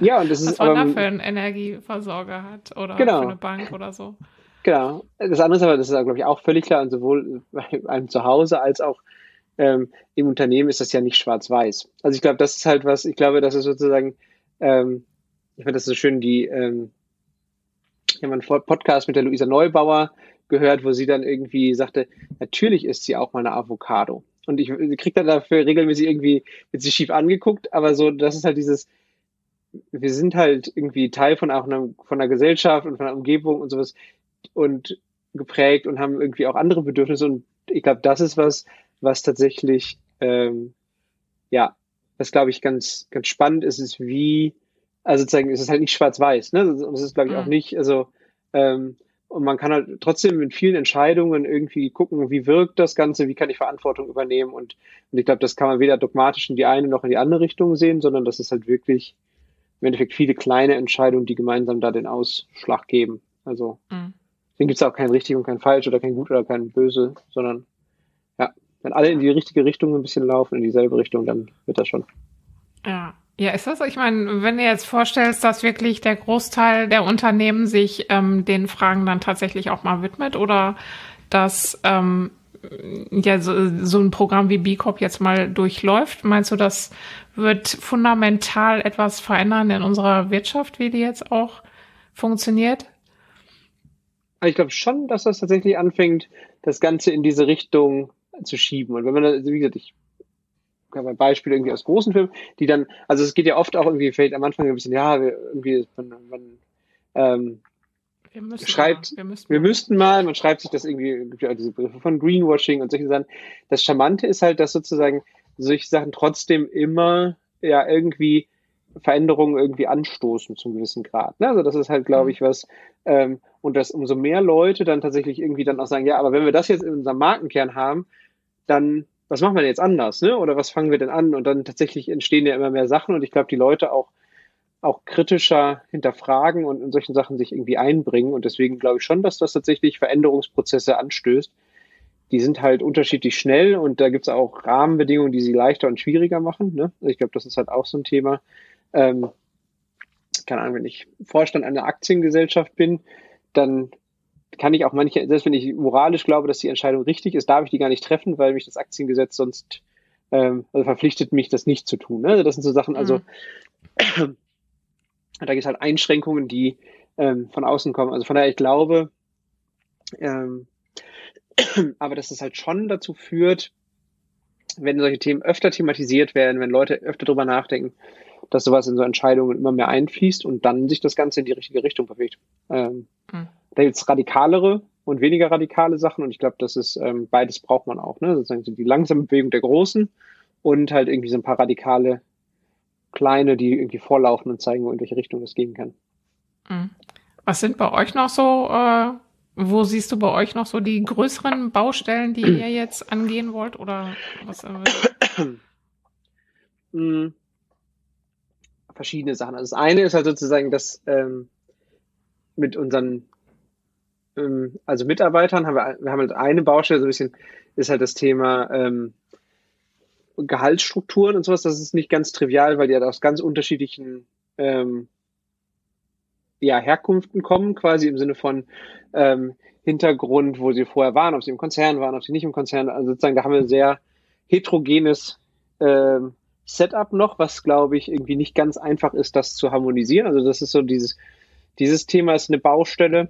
Ja, und das ist was man da für einen Energieversorger hat oder genau. für eine Bank oder so. Genau. Das andere ist aber, das ist, glaube ich, auch völlig klar, und sowohl bei einem zu Hause als auch ähm, im Unternehmen ist das ja nicht schwarz-weiß. Also ich glaube, das ist halt was, ich glaube, das ist sozusagen, ähm, ich finde das so schön, die, ähm, ich habe einen Podcast mit der Luisa Neubauer gehört, wo sie dann irgendwie sagte, natürlich isst sie auch mal eine Avocado. Und ich kriege dann dafür regelmäßig irgendwie, wird sie schief angeguckt, aber so, das ist halt dieses, wir sind halt irgendwie Teil von auch einer, von einer Gesellschaft und von einer Umgebung und sowas und geprägt und haben irgendwie auch andere Bedürfnisse und ich glaube, das ist was, was tatsächlich, ähm, ja, was glaube ich ganz, ganz spannend ist, ist wie, also sozusagen, es ist halt nicht schwarz-weiß, ne? Und es ist, glaube ich, auch mhm. nicht, also, ähm, und man kann halt trotzdem mit vielen Entscheidungen irgendwie gucken, wie wirkt das Ganze, wie kann ich Verantwortung übernehmen. Und, und ich glaube, das kann man weder dogmatisch in die eine noch in die andere Richtung sehen, sondern das ist halt wirklich im Endeffekt viele kleine Entscheidungen, die gemeinsam da den Ausschlag geben. Also mhm. Deswegen gibt es auch kein richtig und kein falsch oder kein gut oder kein böse, sondern ja, wenn alle in die richtige Richtung ein bisschen laufen, in dieselbe Richtung, dann wird das schon. Ja, ja, ist das? Ich meine, wenn du jetzt vorstellst, dass wirklich der Großteil der Unternehmen sich ähm, den Fragen dann tatsächlich auch mal widmet oder dass ähm, ja so, so ein Programm wie B Corp jetzt mal durchläuft, meinst du, das wird fundamental etwas verändern in unserer Wirtschaft, wie die jetzt auch funktioniert? Ich glaube schon, dass das tatsächlich anfängt, das Ganze in diese Richtung zu schieben. Und wenn man, wie gesagt, ich ein Beispiel irgendwie aus großen Filmen, die dann, also es geht ja oft auch irgendwie, vielleicht am Anfang ein bisschen, ja, wir, irgendwie, man, man ähm, wir müssen schreibt, mal, wir, müssen wir müssten mal, man schreibt sich das irgendwie, gibt ja diese Begriffe von Greenwashing und solche Sachen. Das Charmante ist halt, dass sozusagen solche Sachen trotzdem immer ja irgendwie Veränderungen irgendwie anstoßen zum gewissen Grad. Ne? Also das ist halt, glaube mhm. ich, was, ähm, und dass umso mehr Leute dann tatsächlich irgendwie dann auch sagen, ja, aber wenn wir das jetzt in unserem Markenkern haben, dann was machen wir denn jetzt anders, ne? Oder was fangen wir denn an? Und dann tatsächlich entstehen ja immer mehr Sachen und ich glaube, die Leute auch auch kritischer hinterfragen und in solchen Sachen sich irgendwie einbringen. Und deswegen glaube ich schon, dass das tatsächlich Veränderungsprozesse anstößt. Die sind halt unterschiedlich schnell und da gibt es auch Rahmenbedingungen, die sie leichter und schwieriger machen. Ne? Also ich glaube, das ist halt auch so ein Thema. Ähm, keine Ahnung, wenn ich Vorstand einer Aktiengesellschaft bin, dann kann ich auch manche, selbst wenn ich moralisch glaube, dass die Entscheidung richtig ist, darf ich die gar nicht treffen, weil mich das Aktiengesetz sonst ähm, also verpflichtet mich, das nicht zu tun. Ne? Also das sind so Sachen, also mhm. da gibt es halt Einschränkungen, die ähm, von außen kommen. Also von daher, ich glaube, ähm, aber dass es halt schon dazu führt, wenn solche Themen öfter thematisiert werden, wenn Leute öfter drüber nachdenken, dass sowas in so Entscheidungen immer mehr einfließt und dann sich das Ganze in die richtige Richtung bewegt. Ähm, mhm. Da gibt es radikalere und weniger radikale Sachen und ich glaube, das ist ähm, beides braucht man auch. Ne? Sozusagen die langsame Bewegung der Großen und halt irgendwie so ein paar radikale kleine, die irgendwie vorlaufen und zeigen, wo in welche Richtung es gehen kann. Mhm. Was sind bei euch noch so, äh, wo siehst du bei euch noch so die größeren Baustellen, die ihr jetzt angehen wollt oder was? Äh, mhm verschiedene Sachen. Also das eine ist halt sozusagen, dass ähm, mit unseren ähm, also Mitarbeitern haben wir, wir haben halt eine Baustelle, so ein bisschen ist halt das Thema ähm, Gehaltsstrukturen und sowas. Das ist nicht ganz trivial, weil die halt aus ganz unterschiedlichen ähm, ja, Herkunften kommen, quasi im Sinne von ähm, Hintergrund, wo sie vorher waren, ob sie im Konzern waren, ob sie nicht im Konzern waren. Also sozusagen, da haben wir ein sehr heterogenes ähm, Setup noch, was glaube ich irgendwie nicht ganz einfach ist, das zu harmonisieren. Also das ist so dieses, dieses Thema ist eine Baustelle.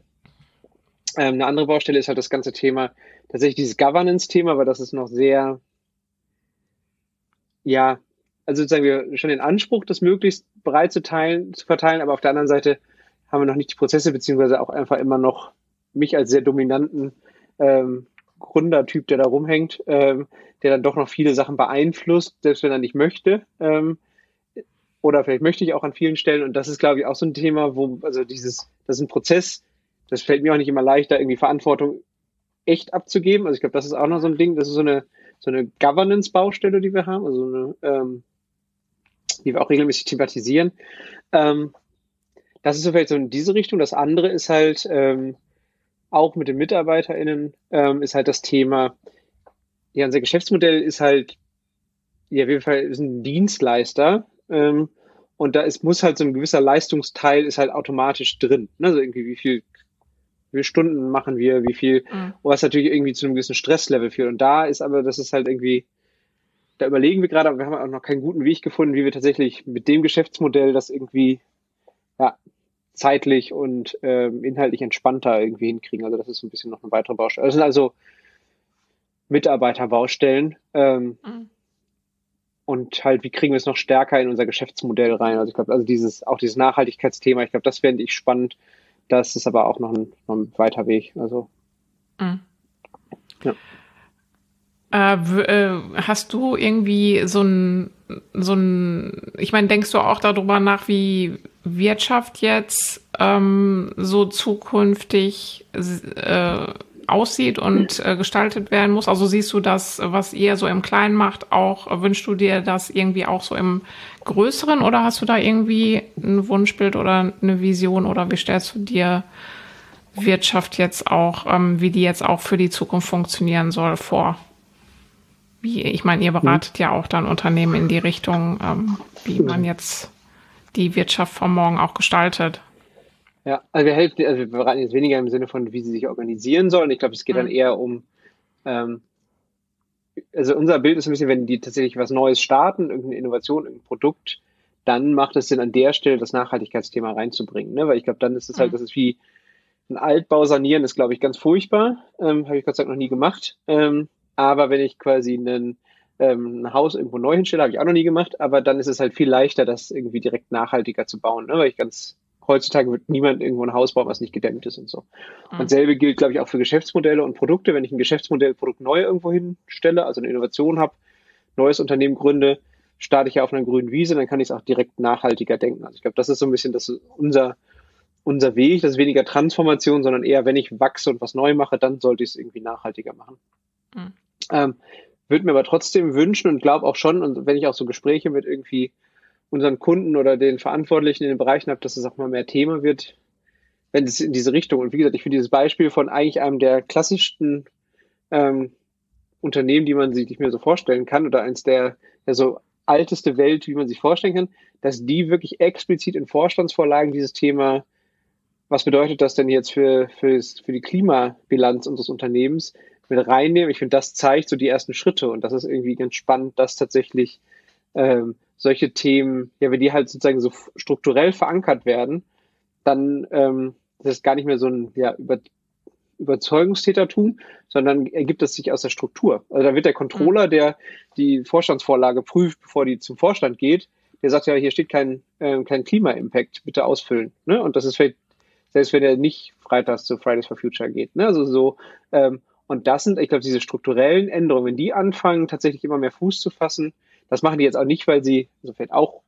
Ähm, eine andere Baustelle ist halt das ganze Thema, tatsächlich dieses Governance-Thema, weil das ist noch sehr, ja, also sozusagen wir schon den Anspruch, das möglichst breit zu teilen, zu verteilen, aber auf der anderen Seite haben wir noch nicht die Prozesse, beziehungsweise auch einfach immer noch mich als sehr dominanten ähm, Gründertyp, der da rumhängt, ähm, der dann doch noch viele Sachen beeinflusst, selbst wenn er nicht möchte. Ähm, oder vielleicht möchte ich auch an vielen Stellen. Und das ist, glaube ich, auch so ein Thema, wo, also dieses, das ist ein Prozess, das fällt mir auch nicht immer leicht, da irgendwie Verantwortung echt abzugeben. Also ich glaube, das ist auch noch so ein Ding, das ist so eine, so eine Governance-Baustelle, die wir haben, also eine, ähm, die wir auch regelmäßig thematisieren. Ähm, das ist so vielleicht so in diese Richtung. Das andere ist halt, ähm, auch mit den MitarbeiterInnen, ähm, ist halt das Thema, ja, unser Geschäftsmodell ist halt, ja, auf jeden Fall ist ein Dienstleister, ähm, und da ist, muss halt so ein gewisser Leistungsteil ist halt automatisch drin. Ne? Also irgendwie, wie viel, wie viele Stunden machen wir, wie viel, mhm. was natürlich irgendwie zu einem gewissen Stresslevel führt. Und da ist aber, das ist halt irgendwie, da überlegen wir gerade, aber wir haben auch noch keinen guten Weg gefunden, wie wir tatsächlich mit dem Geschäftsmodell das irgendwie ja, zeitlich und ähm, inhaltlich entspannter irgendwie hinkriegen. Also das ist ein bisschen noch eine weitere Baustelle. Das sind also Mitarbeiterbaustellen. Ähm, mhm. Und halt, wie kriegen wir es noch stärker in unser Geschäftsmodell rein? Also ich glaube, also dieses, auch dieses Nachhaltigkeitsthema, ich glaube, das fände ich spannend. Das ist aber auch noch ein, noch ein weiter Weg. Also. Mhm. Ja. Äh, äh, hast du irgendwie so ein, so ein, ich meine, denkst du auch darüber nach, wie Wirtschaft jetzt ähm, so zukünftig äh, aussieht und äh, gestaltet werden muss? Also siehst du das, was ihr so im Kleinen macht, auch, wünschst du dir das irgendwie auch so im Größeren oder hast du da irgendwie ein Wunschbild oder eine Vision oder wie stellst du dir Wirtschaft jetzt auch, ähm, wie die jetzt auch für die Zukunft funktionieren soll, vor? Wie, ich meine, ihr beratet mhm. ja auch dann Unternehmen in die Richtung, ähm, wie man jetzt die Wirtschaft von morgen auch gestaltet. Ja, also wir helfen, also wir beraten jetzt weniger im Sinne von, wie sie sich organisieren sollen. Ich glaube, es geht mhm. dann eher um, ähm, also unser Bild ist ein bisschen, wenn die tatsächlich was Neues starten, irgendeine Innovation, irgendein Produkt, dann macht es Sinn, an der Stelle das Nachhaltigkeitsthema reinzubringen. Ne? Weil ich glaube, dann ist es halt, mhm. das ist wie ein Altbau sanieren, ist, glaube ich, ganz furchtbar. Ähm, Habe ich Gott sei Dank noch nie gemacht. Ähm, aber wenn ich quasi einen, ähm, ein Haus irgendwo neu hinstelle, habe ich auch noch nie gemacht, aber dann ist es halt viel leichter, das irgendwie direkt nachhaltiger zu bauen, ne? weil ich ganz heutzutage wird niemand irgendwo ein Haus bauen, was nicht gedämmt ist und so. Mhm. Und selbe gilt, glaube ich, auch für Geschäftsmodelle und Produkte. Wenn ich ein Geschäftsmodellprodukt neu irgendwo hinstelle, also eine Innovation habe, neues Unternehmen gründe, starte ich ja auf einer grünen Wiese, dann kann ich es auch direkt nachhaltiger denken. Also ich glaube, das ist so ein bisschen das unser, unser Weg, das ist weniger Transformation, sondern eher, wenn ich wachse und was neu mache, dann sollte ich es irgendwie nachhaltiger machen. Mhm. Ähm, würde mir aber trotzdem wünschen und glaube auch schon, und wenn ich auch so Gespräche mit irgendwie unseren Kunden oder den Verantwortlichen in den Bereichen habe, dass es auch mal mehr Thema wird, wenn es in diese Richtung. Und wie gesagt, ich finde dieses Beispiel von eigentlich einem der klassischsten ähm, Unternehmen, die man sich nicht mehr so vorstellen kann, oder eins der, der so alteste Welt, wie man sich vorstellen kann, dass die wirklich explizit in Vorstandsvorlagen dieses Thema was bedeutet das denn jetzt für, für, für die Klimabilanz unseres Unternehmens mit reinnehmen? Ich finde, das zeigt so die ersten Schritte und das ist irgendwie ganz spannend, dass tatsächlich ähm, solche Themen, ja, wenn die halt sozusagen so strukturell verankert werden, dann ähm, das ist gar nicht mehr so ein ja, über, Überzeugungstätertum, sondern ergibt es sich aus der Struktur. Also da wird der Controller, mhm. der die Vorstandsvorlage prüft, bevor die zum Vorstand geht, der sagt ja, hier steht kein, äh, kein Klima-Impact, bitte ausfüllen. Ne? Und das ist vielleicht, selbst wenn er nicht freitags zu Fridays for Future geht. Ne? Also so, ähm, und das sind, ich glaube, diese strukturellen Änderungen, wenn die anfangen, tatsächlich immer mehr Fuß zu fassen, das machen die jetzt auch nicht, weil sie, also vielleicht auch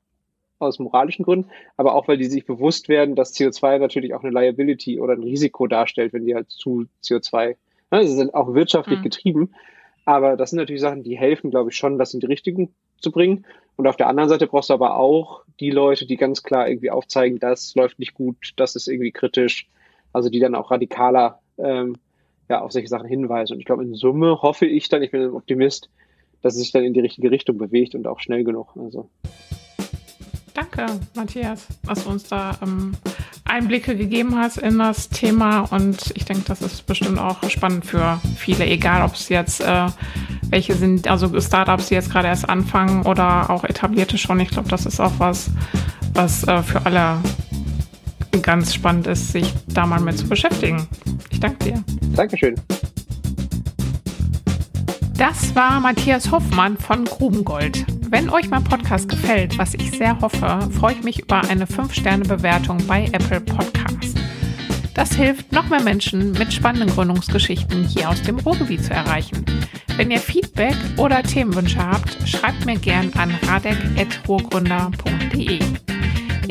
aus moralischen Gründen, aber auch, weil die sich bewusst werden, dass CO2 natürlich auch eine Liability oder ein Risiko darstellt, wenn die halt zu CO2, ne, sie sind auch wirtschaftlich mhm. getrieben. Aber das sind natürlich Sachen, die helfen, glaube ich, schon, das in die Richtung zu bringen. Und auf der anderen Seite brauchst du aber auch die Leute, die ganz klar irgendwie aufzeigen, das läuft nicht gut, das ist irgendwie kritisch. Also die dann auch radikaler ähm, ja, auf solche Sachen hinweisen. Und ich glaube, in Summe hoffe ich dann, ich bin ein Optimist, dass es sich dann in die richtige Richtung bewegt und auch schnell genug. Also. Danke, Matthias, dass du uns da ähm, Einblicke gegeben hast in das Thema. Und ich denke, das ist bestimmt auch spannend für viele, egal ob es jetzt äh, welche sind, also Startups, die jetzt gerade erst anfangen oder auch etablierte schon. Ich glaube, das ist auch was, was äh, für alle ganz spannend ist, sich da mal mit zu beschäftigen. Ich danke dir. Dankeschön. Das war Matthias Hoffmann von Grubengold. Wenn euch mein Podcast gefällt, was ich sehr hoffe, freue ich mich über eine 5-Sterne-Bewertung bei Apple Podcasts. Das hilft, noch mehr Menschen mit spannenden Gründungsgeschichten hier aus dem Ruhrgebiet zu erreichen. Wenn ihr Feedback oder Themenwünsche habt, schreibt mir gern an radek.ruhrgründer.de.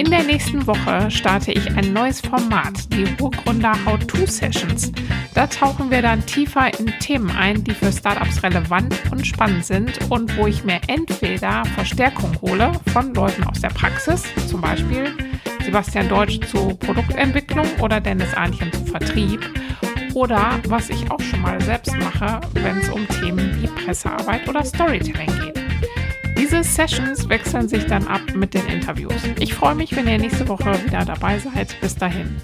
In der nächsten Woche starte ich ein neues Format, die Ruhrgründer How-To-Sessions. Da tauchen wir dann tiefer in Themen ein, die für Startups relevant und spannend sind und wo ich mir entweder Verstärkung hole von Leuten aus der Praxis, zum Beispiel Sebastian Deutsch zu Produktentwicklung oder Dennis Ahnchen zu Vertrieb oder was ich auch schon mal selbst mache, wenn es um Themen wie Pressearbeit oder Storytelling geht. Diese Sessions wechseln sich dann ab mit den Interviews. Ich freue mich, wenn ihr nächste Woche wieder dabei seid. Bis dahin.